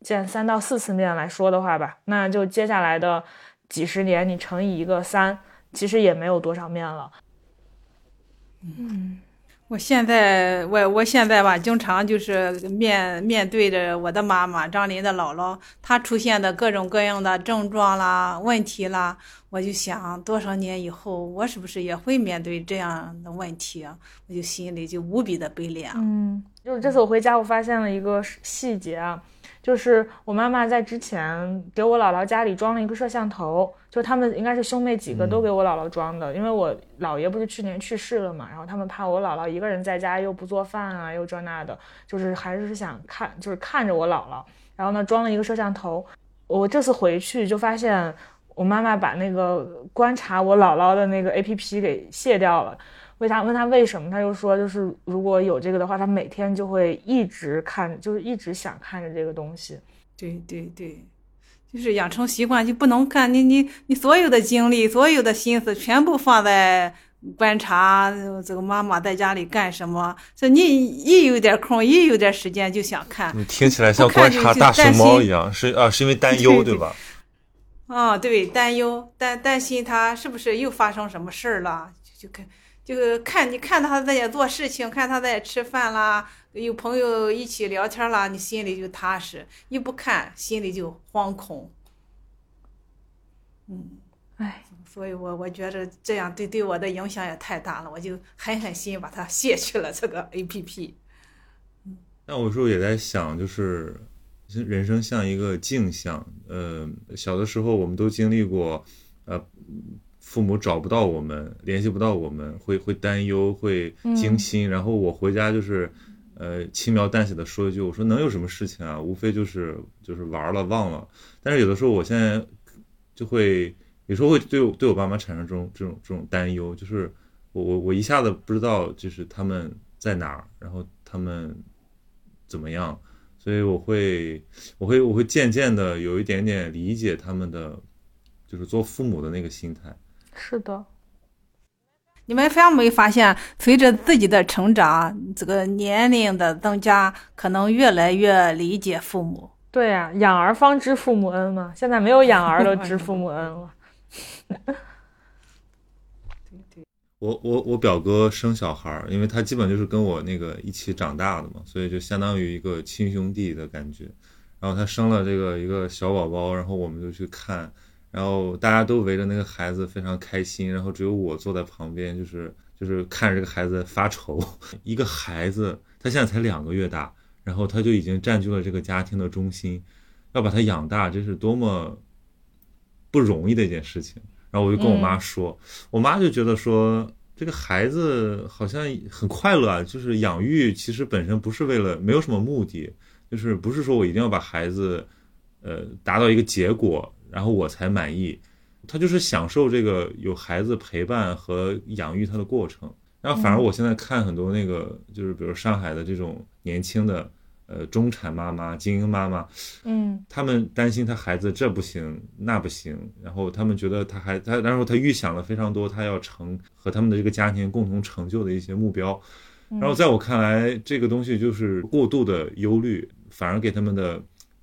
见三到四次面来说的话吧，那就接下来的几十年，你乘以一个三，其实也没有多少面了。
嗯。我现在，我我现在吧，经常就是面面对着我的妈妈张林的姥姥，她出现的各种各样的症状啦、问题啦，我就想多少年以后，我是不是也会面对这样的问题啊？我就心里就无比的悲凉。
嗯，就是这次我回家，我发现了一个细节啊。就是我妈妈在之前给我姥姥家里装了一个摄像头，就他们应该是兄妹几个都给我姥姥装的，因为我姥爷不是去年去世了嘛，然后他们怕我姥姥一个人在家又不做饭啊，又这那的，就是还是想看，就是看着我姥姥，然后呢装了一个摄像头。我这次回去就发现我妈妈把那个观察我姥姥的那个 A P P 给卸掉了。为啥？问他为什么？他就说，就是如果有这个的话，他每天就会一直看，就是一直想看着这个东西。
对对对，就是养成习惯，就不能看你你你所有的精力、所有的心思全部放在观察这个妈妈在家里干什么。这你一有点空，一有点时间就想看。
你听起来像观察大熊猫一样，是啊，是因为担 忧对吧？
啊，对，担忧担担心他是不是又发生什么事儿了，就看。就看你看他在做事情，看他在吃饭啦，有朋友一起聊天啦，你心里就踏实；一不看，心里就惶恐。嗯，
哎，
所以我我觉着这样对对我的影响也太大了，我就狠狠心把它卸去了这个 A P P。
那我有时候也在想，就是人生像一个镜像，呃，小的时候我们都经历过，呃。父母找不到我们，联系不到我们，会会担忧，会惊心。然后我回家就是，呃，轻描淡写的说一句：“我说能有什么事情啊？无非就是就是玩了忘了。”但是有的时候，我现在就会有时候会对对我爸妈产生这种这种这种担忧，就是我我我一下子不知道就是他们在哪儿，然后他们怎么样，所以我会我会我会渐渐的有一点点理解他们的，就是做父母的那个心态。
是的，
你们发没发现，随着自己的成长，这个年龄的增加，可能越来越理解父母。
对呀，养儿方知父母恩嘛。现在没有养儿都知父母恩了。
我我我表哥生小孩儿，因为他基本就是跟我那个一起长大的嘛，所以就相当于一个亲兄弟的感觉。然后他生了这个一个小宝宝，然后我们就去看。然后大家都围着那个孩子非常开心，然后只有我坐在旁边，就是就是看着这个孩子发愁。一个孩子他现在才两个月大，然后他就已经占据了这个家庭的中心，要把他养大，这是多么不容易的一件事情。然后我就跟我妈说，我妈就觉得说这个孩子好像很快乐啊，就是养育其实本身不是为了没有什么目的，就是不是说我一定要把孩子呃达到一个结果。然后我才满意，他就是享受这个有孩子陪伴和养育他的过程。然后反而我现在看很多那个，就是比如上海的这种年轻的，呃，中产妈妈、精英妈妈，
嗯。
他们担心他孩子这不行那不行，然后他们觉得他还他，然后他预想了非常多他要成和他们的这个家庭共同成就的一些目标，然后在我看来，这个东西就是过度的忧虑，反而给他们的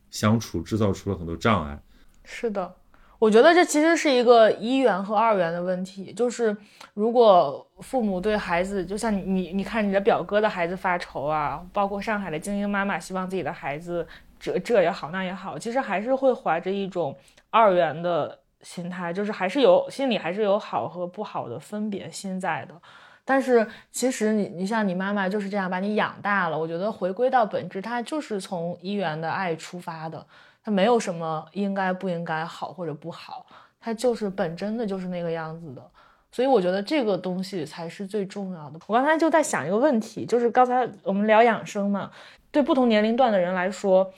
相处制造出了很多障碍。
是的，我觉得这其实是一个一元和二元的问题，就是如果父母对孩子，就像你你看你的表哥的孩子发愁啊，包括上海的精英妈妈希望自己的孩子这这也好那也好，其实还是会怀着一种二元的心态，就是还是有心里还是有好和不好的分别心在的。但是其实你你像你妈妈就是这样把你养大了，我觉得回归到本质，它就是从一元的爱出发的，它没有什么应该不应该好或者不好，它就是本真的就是那个样子的。所以我觉得这个东西才是最重要的。我刚才就在想一个问题，就是刚才我们聊养生嘛，对不同年龄段的人来说，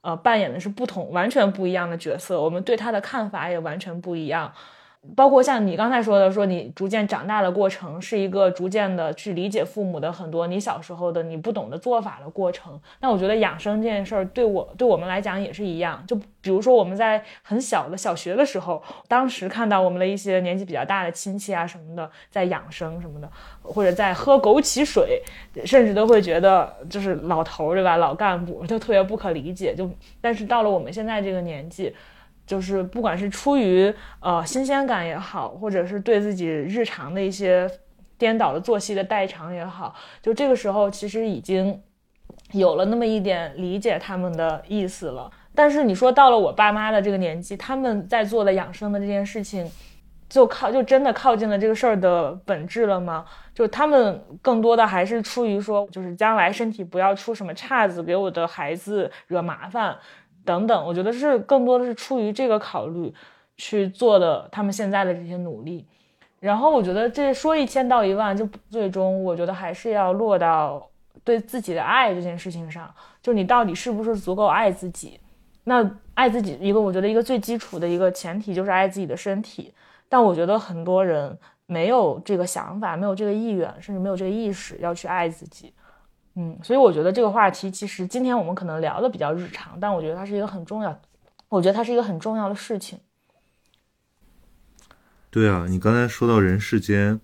呃，扮演的是不同完全不一样的角色，我们对他的看法也完全不一样。包括像你刚才说的，说你逐渐长大的过程，是一个逐渐的去理解父母的很多你小时候的你不懂的做法的过程。那我觉得养生这件事儿对我对我们来讲也是一样。就比如说我们在很小的小学的时候，当时看到我们的一些年纪比较大的亲戚啊什么的在养生什么的，或者在喝枸杞水，甚至都会觉得就是老头儿对吧，老干部就特别不可理解。就但是到了我们现在这个年纪。就是不管是出于呃新鲜感也好，或者是对自己日常的一些颠倒的作息的代偿也好，就这个时候其实已经有了那么一点理解他们的意思了。但是你说到了我爸妈的这个年纪，他们在做的养生的这件事情，就靠就真的靠近了这个事儿的本质了吗？就他们更多的还是出于说，就是将来身体不要出什么岔子，给我的孩子惹麻烦。等等，我觉得是更多的是出于这个考虑去做的，他们现在的这些努力。然后我觉得这说一千道一万，就最终我觉得还是要落到对自己的爱这件事情上，就你到底是不是足够爱自己？那爱自己一个，我觉得一个最基础的一个前提就是爱自己的身体。但我觉得很多人没有这个想法，没有这个意愿，甚至没有这个意识要去爱自己。嗯，所以我觉得这个话题其实今天我们可能聊的比较日常，但我觉得它是一个很重要，我觉得它是一个很重要的事情。
对啊，你刚才说到人世间，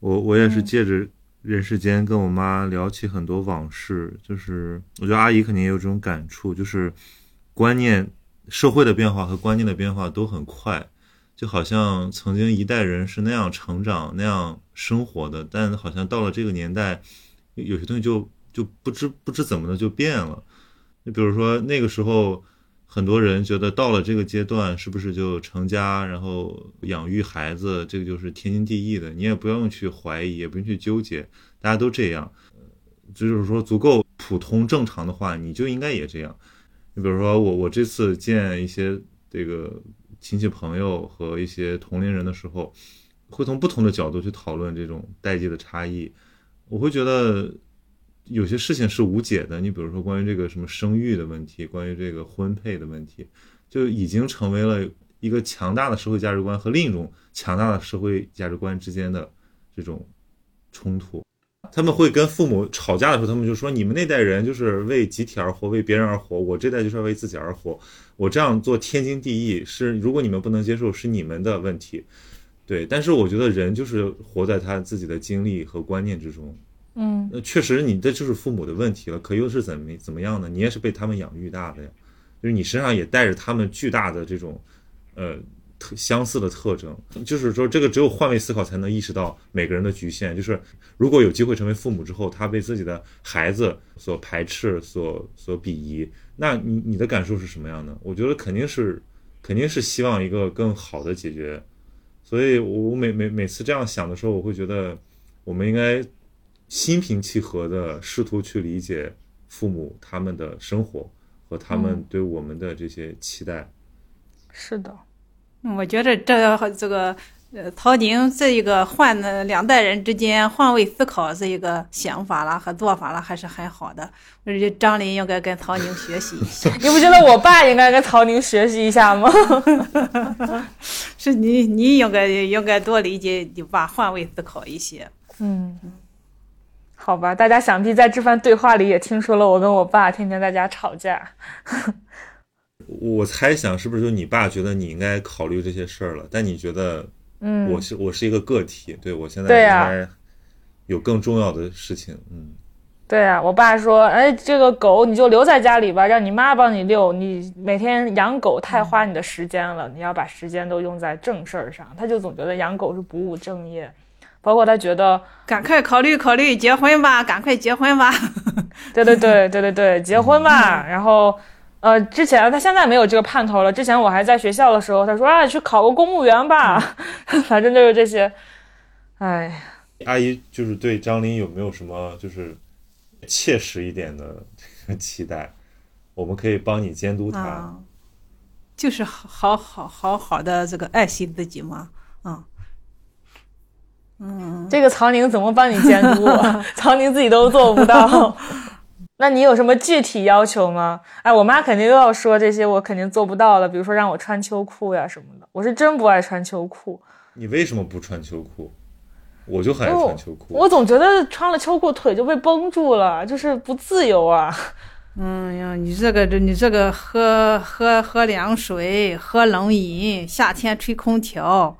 我我也是借着人世间跟我妈聊起很多往事，就是我觉得阿姨肯定也有这种感触，就是观念、社会的变化和观念的变化都很快，就好像曾经一代人是那样成长、那样生活的，但好像到了这个年代，有些东西就就不知不知怎么的就变了。你比如说那个时候。很多人觉得到了这个阶段，是不是就成家，然后养育孩子，这个就是天经地义的，你也不用去怀疑，也不用去纠结，大家都这样。就是说足够普通正常的话，你就应该也这样。你比如说我，我这次见一些这个亲戚朋友和一些同龄人的时候，会从不同的角度去讨论这种代际的差异，我会觉得。有些事情是无解的，你比如说关于这个什么生育的问题，关于这个婚配的问题，就已经成为了一个强大的社会价值观和另一种强大的社会价值观之间的这种冲突。他们会跟父母吵架的时候，他们就说：“你们那代人就是为集体而活，为别人而活，我这代就是要为自己而活。我这样做天经地义，是如果你们不能接受，是你们的问题。”对，但是我觉得人就是活在他自己的经历和观念之中。
嗯，
那确实，你这就是父母的问题了。可又是怎么怎么样呢？你也是被他们养育大的呀，就是你身上也带着他们巨大的这种，呃，特相似的特征。就是说，这个只有换位思考才能意识到每个人的局限。就是如果有机会成为父母之后，他被自己的孩子所排斥、所所鄙夷，那你你的感受是什么样的？我觉得肯定是肯定是希望一个更好的解决。所以我每每每次这样想的时候，我会觉得我们应该。心平气和的试图去理解父母他们的生活和他们对我们的这些期待。
是的，
我觉得这个这个呃，曹宁这一个换的两代人之间换位思考这一个想法啦和做法啦，还是很好的。我觉得张林应该跟曹宁学习一下。
你不觉得我爸应该跟曹宁学习一下吗？
是你你应该应该多理解你爸，换位思考一些。
嗯，好吧，大家想必在这番对话里也听说了我跟我爸天天在家吵架。
我猜想是不是就你爸觉得你应该考虑这些事儿了，但你觉得，
嗯，
我是我是一个个体，对我现在应该有更重要的事情，嗯，
对啊，我爸说，哎，这个狗你就留在家里吧，让你妈帮你遛。你每天养狗太花你的时间了，你要把时间都用在正事儿上。他就总觉得养狗是不务正业，包括他觉得，
赶快考虑考虑结婚吧，赶快结婚吧。
对对对对对对，结婚吧。然后，呃，之前他现在没有这个盼头了。之前我还在学校的时候，他说啊，去考个公务员吧，反正就是这些。哎，
阿姨就是对张琳有没有什么就是切实一点的期待？我们可以帮你监督他。
啊，就是好好好好的这个爱惜自己嘛。嗯嗯，
这个曹宁怎么帮你监督我？曹宁自己都做不到。那你有什么具体要求吗？哎，我妈肯定又要说这些，我肯定做不到了。比如说让我穿秋裤呀什么的，我是真不爱穿秋裤。
你为什么不穿秋裤？我就很爱穿秋裤。
我总觉得穿了秋裤腿就被绷住了，就是不自由啊。
嗯呀，你这个你这个喝喝喝凉水，喝冷饮，夏天吹空调，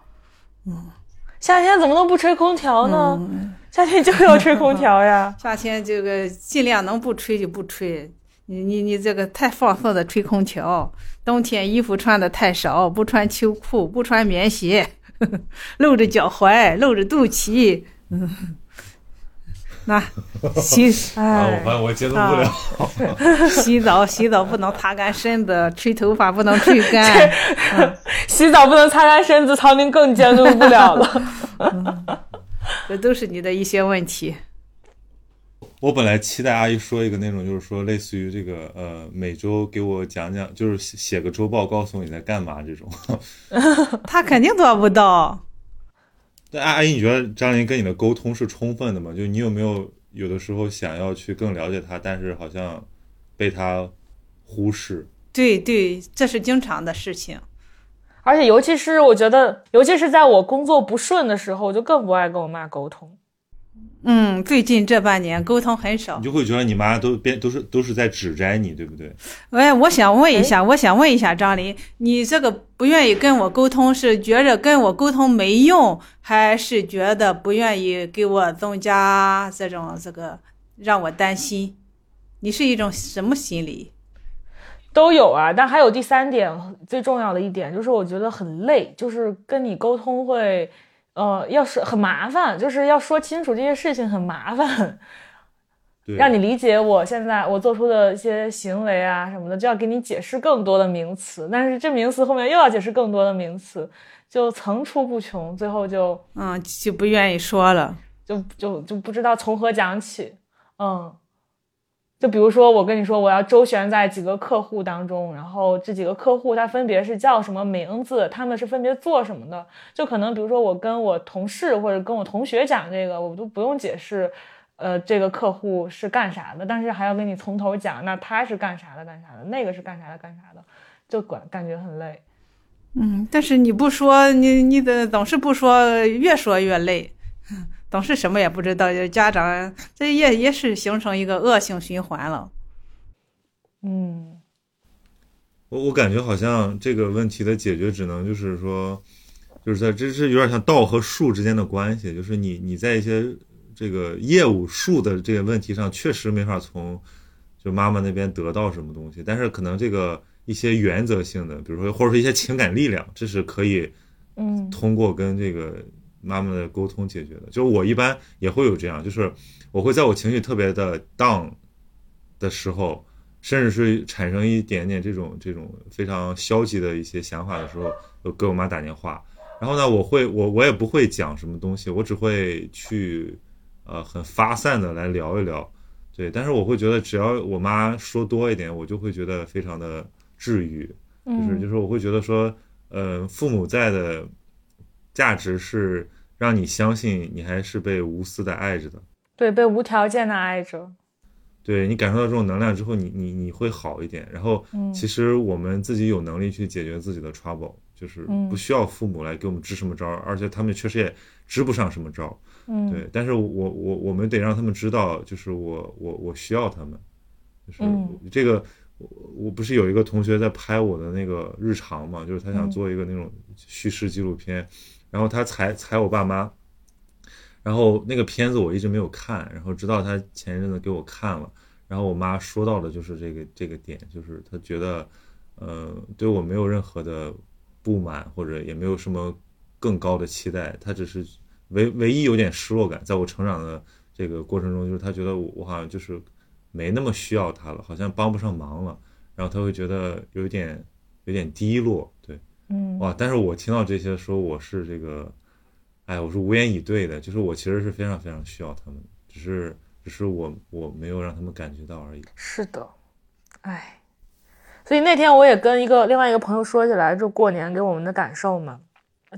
夏天怎么能不吹空调呢？
嗯
夏天就要吹空调呀。
夏天这个尽量能不吹就不吹。你你你这个太放肆的吹空调，冬天衣服穿的太少，不穿秋裤，不穿棉鞋，露着脚踝，露着肚脐，嗯，那洗
啊，我
哎
发，现我接受不了。
洗澡洗澡不能擦干身子，吹头发不能吹干，
洗澡不能擦干身子，曹宁更监督不了了。
这都是你的一些问题。
我本来期待阿姨说一个那种，就是说类似于这个呃，每周给我讲讲，就是写写个周报，告诉我你在干嘛这种。
他肯定做不到。
但阿阿姨，你觉得张琳跟你的沟通是充分的吗？就你有没有有的时候想要去更了解他，但是好像被他忽视？
对对，这是经常的事情。
而且尤其是我觉得，尤其是在我工作不顺的时候，我就更不爱跟我妈沟通。
嗯，最近这半年沟通很少
你。就会觉得你妈都变都是都是在指摘你，对不对？
哎，我想问一下，我想问一下张琳，你这个不愿意跟我沟通，是觉着跟我沟通没用，还是觉得不愿意给我增加这种这个让我担心？你是一种什么心理？
都有啊，但还有第三点，最重要的一点就是我觉得很累，就是跟你沟通会，呃，要是很麻烦，就是要说清楚这些事情很麻烦，让你理解我现在我做出的一些行为啊什么的，就要给你解释更多的名词，但是这名词后面又要解释更多的名词，就层出不穷，最后就
嗯，就不愿意说了。
就就就不知道从何讲起，嗯。就比如说，我跟你说，我要周旋在几个客户当中，然后这几个客户他分别是叫什么名字，他们是分别做什么的。就可能比如说，我跟我同事或者跟我同学讲这个，我都不用解释，呃，这个客户是干啥的，但是还要跟你从头讲，那他是干啥的干啥的，那个是干啥的干啥的，就管感觉很累。
嗯，但是你不说，你你的总是不说，越说越累，总是什么也不知道。家长这也也是形成一个恶性循环了。
嗯，
我我感觉好像这个问题的解决只能就是说，就是在这是有点像道和术之间的关系，就是你你在一些这个业务术的这个问题上确实没法从就妈妈那边得到什么东西，但是可能这个一些原则性的，比如说或者说一些情感力量，这是可以
嗯
通过跟这个妈妈的沟通解决的。就是我一般也会有这样，就是我会在我情绪特别的 down 的时候，甚至是产生一点点这种这种非常消极的一些想法的时候，我给我妈打电话。然后呢，我会我我也不会讲什么东西，我只会去呃很发散的来聊一聊。对，但是我会觉得只要我妈说多一点，我就会觉得非常的治愈。就是就是我会觉得说，呃，父母在的价值是让你相信你还是被无私的爱着的。
对，被无条件的爱着。
对你感受到这种能量之后，你你你会好一点。然后，
嗯
其实我们自己有能力去解决自己的 trouble。就是
嗯
不需要父母来给我们支什么招儿，而且他们确实也支不上什么招儿。
嗯，
对，但是我我我们得让他们知道，就是我我我需要他们，就是
嗯
这个我我不是有一个同学在拍我的那个日常嘛，就是他想
嗯
做一个那种叙事纪录片，然后他踩踩我爸妈，然后那个片子我一直没有看，然后直到他前一阵子给我看了，然后我妈说到的就是这个这个点，就是她觉得呃对我没有任何的不满或者也没有什么更高的期待，她只是。唯唯一有点失落感，在我成长的这个过程中，就是他觉得我我好像就是没那么需要他了，好像帮不上忙了，然后他会觉得有点有点低落，
嗯，
哇！但是我听到这些说，我是这个，哎，我是无言以对的，就是我其实是非常非常需要他们，只是只是我我没有让他们感觉到而已。
是的，哎，所以那天我也跟一个另外一个朋友说起来，就过年给我们的感受嘛，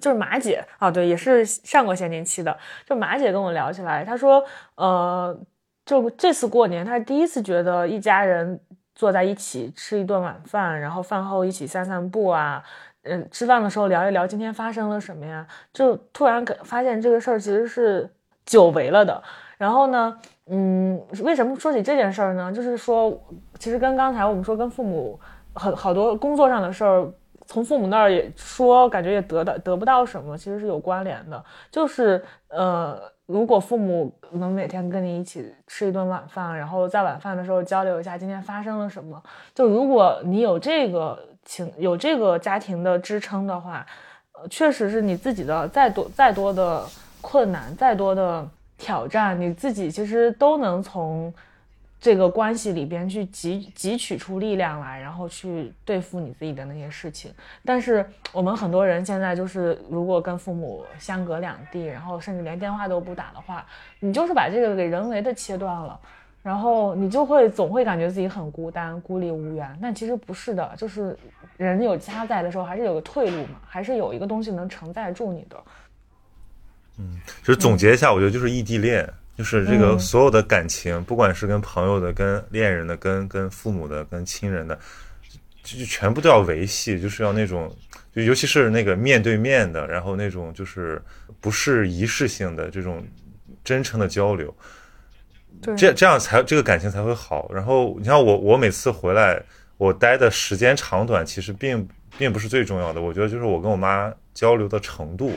就是马姐啊，对，也是上过咸宁期的，就马姐跟我聊起来，她说，呃，就这次过年，她是第一次觉得一家人坐在一起吃一顿晚饭，然后饭后一起散散步啊。嗯，吃饭的时候聊一聊今天发生了什么呀？就突然发现这个事儿其实是久违了的。然后呢，嗯，为什么说起这件事儿呢？就是说，其实跟刚才我们说跟父母很好多工作上的事儿，从父母那儿也说，感觉也得到得不到什么，其实是有关联的。就是呃，如果父母能每天跟你一起吃一顿晚饭，然后在晚饭的时候交流一下今天发生了什么，就如果你有这个情有这个家庭的支撑的话，呃，确实是你自己的再多再多的困难，再多的。挑战你自己，其实都能从这个关系里边去汲汲取出力量来，然后去对付你自己的那些事情。但是我们很多人现在就是，如果跟父母相隔两地，然后甚至连电话都不打的话，你就是把这个给人为的切断了，然后你就会总会感觉自己很孤单、孤立无援。但其实不是的，就是人有家在的时候，还是有个退路嘛，还是有一个东西能承载住你的。
嗯，就是总结一下，我觉得就是异地恋，就是这个所有的感情，不管是跟朋友的、跟恋人的、跟跟父母的、跟亲人的，就就全部都要维系，就是要那种，就尤其是那个面对面的，然后那种就是不是仪式性的这种真诚的交流，这这样才这个感情才会好。然后你像我，我每次回来，我待的时间长短其实并并不是最重要的，我觉得就是我跟我妈交流的程度。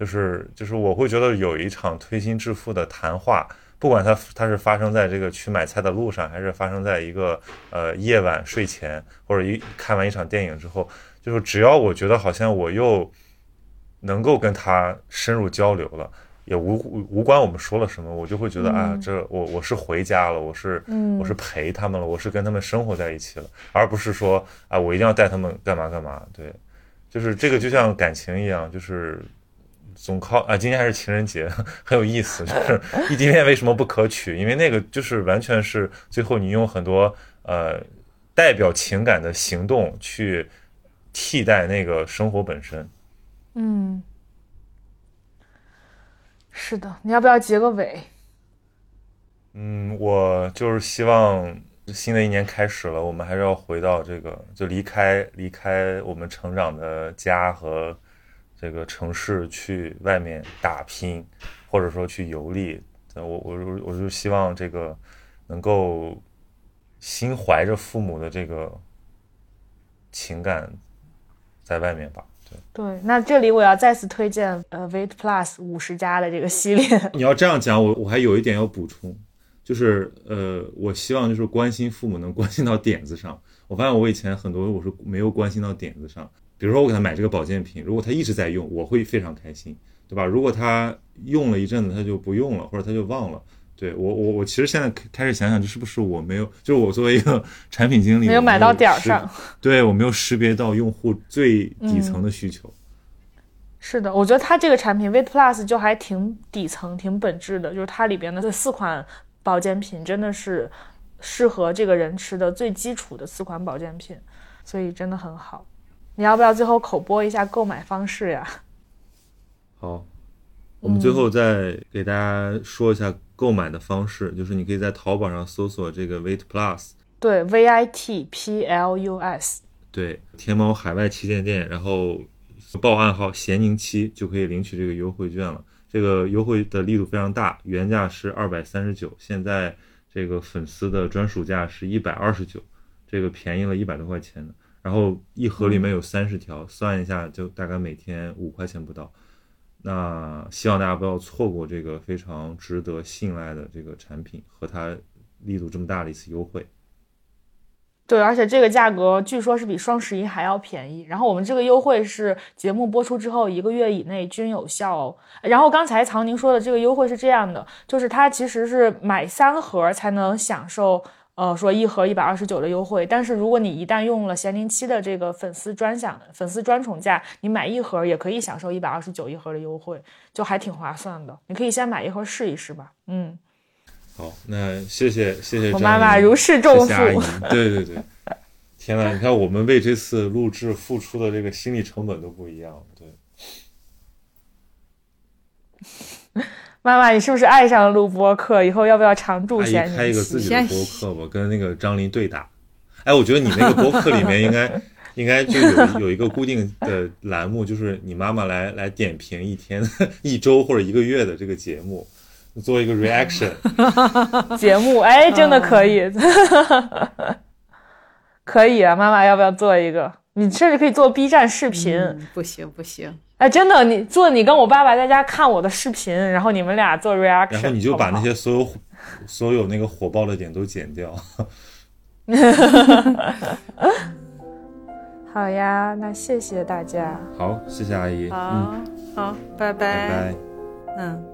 就是就是我会觉得有一场推心置腹的谈话，不管它它是发生在这个去买菜的路上，还是发生在一个呃夜晚睡前，或者一看完一场电影之后，就是只要我觉得好像我又能够跟他深入交流了，也无无关我们说了什么，我就会觉得、
嗯、
啊，这我我是回家了，我是、
嗯、
我是陪他们了，我是跟他们生活在一起了，而不是说啊我一定要带他们干嘛干嘛。对，就是这个就像感情一样，就是。总靠啊，今天还是情人节，很有意思。就是异地恋为什么不可取？因为那个就是完全是最后你用很多呃代表情感的行动去替代那个生活本身。
嗯，是的，你要不要结个尾？
嗯，我就是希望新的一年开始了，我们还是要回到这个，就离开离开我们成长的家和。这个城市去外面打拼，或者说去游历，我我我就希望这个能够心怀着父母的这个情感在外面吧。对
对，那这里我要再次推荐呃 Wait Plus 五十加的这个系列。
你要这样讲，我我还有一点要补充，就是呃，我希望就是关心父母能关心到点子上。我发现我以前很多我是没有关心到点子上。比如说我给他买这个保健品，如果他一直在用，我会非常开心，对吧？如果他用了一阵子他就不用了，或者他就忘了，对我我我其实现在开始想想，这是不是我没有，就是我作为一个 产品经理
没有买到点儿上，
对我没有识别到用户最底层的需求。
嗯、是的，我觉得它这个产品 Weight Plus 就还挺底层、挺本质的，就是它里边的这四款保健品真的是适合这个人吃的最基础的四款保健品，所以真的很好。你要不要最后口播一下购买方式呀？
好，我们最后再给大家说一下购买的方式，嗯、就是你可以在淘宝上搜索这个 Weight Plus，
对，V I T P L U S，
对，天猫海外旗舰店，然后报暗号“咸宁七”就可以领取这个优惠券了。这个优惠的力度非常大，原价是二百三十九，现在这个粉丝的专属价是一百二十九，这个便宜了一百多块钱的。然后一盒里面有三十条，算一下就大概每天五块钱不到。那希望大家不要错过这个非常值得信赖的这个产品和它力度这么大的一次优惠。
对，而且这个价格据说是比双十一还要便宜。然后我们这个优惠是节目播出之后一个月以内均有效哦。然后刚才曹宁说的这个优惠是这样的，就是它其实是买三盒才能享受，呃，说一盒一百二十九的优惠。但是如果你一旦用了咸宁七的这个粉丝专享、粉丝专宠价，你买一盒也可以享受一百二十九一盒的优惠，就还挺划算的。你可以先买一盒试一试吧。嗯。
好，那谢谢谢谢
我妈妈如释重负。
对对对，天呐，你看我们为这次录制付出的这个心理成本都不一样。对，
妈妈，你是不是爱上了录播课？以后要不要常驻先
开一个自己的播客吧，跟那个张琳对打。哎，我觉得你那个 播客里面应该应该就有有一个固定的栏目，就是你妈妈来来点评一天、一周或者一个月的这个节目。做一个 reaction
节目，哎，真的可以，可以啊！妈妈要不要做一个？你甚至可以做 B 站视频。
不行不行，
哎，真的，你做你跟我爸爸在家看我的视频，然后你们俩做 reaction，
然后你就把那些所有所有那个火爆的点都剪掉。
好呀，那谢谢大家。
好，谢谢阿姨。
好，好，拜
拜。拜拜。
嗯。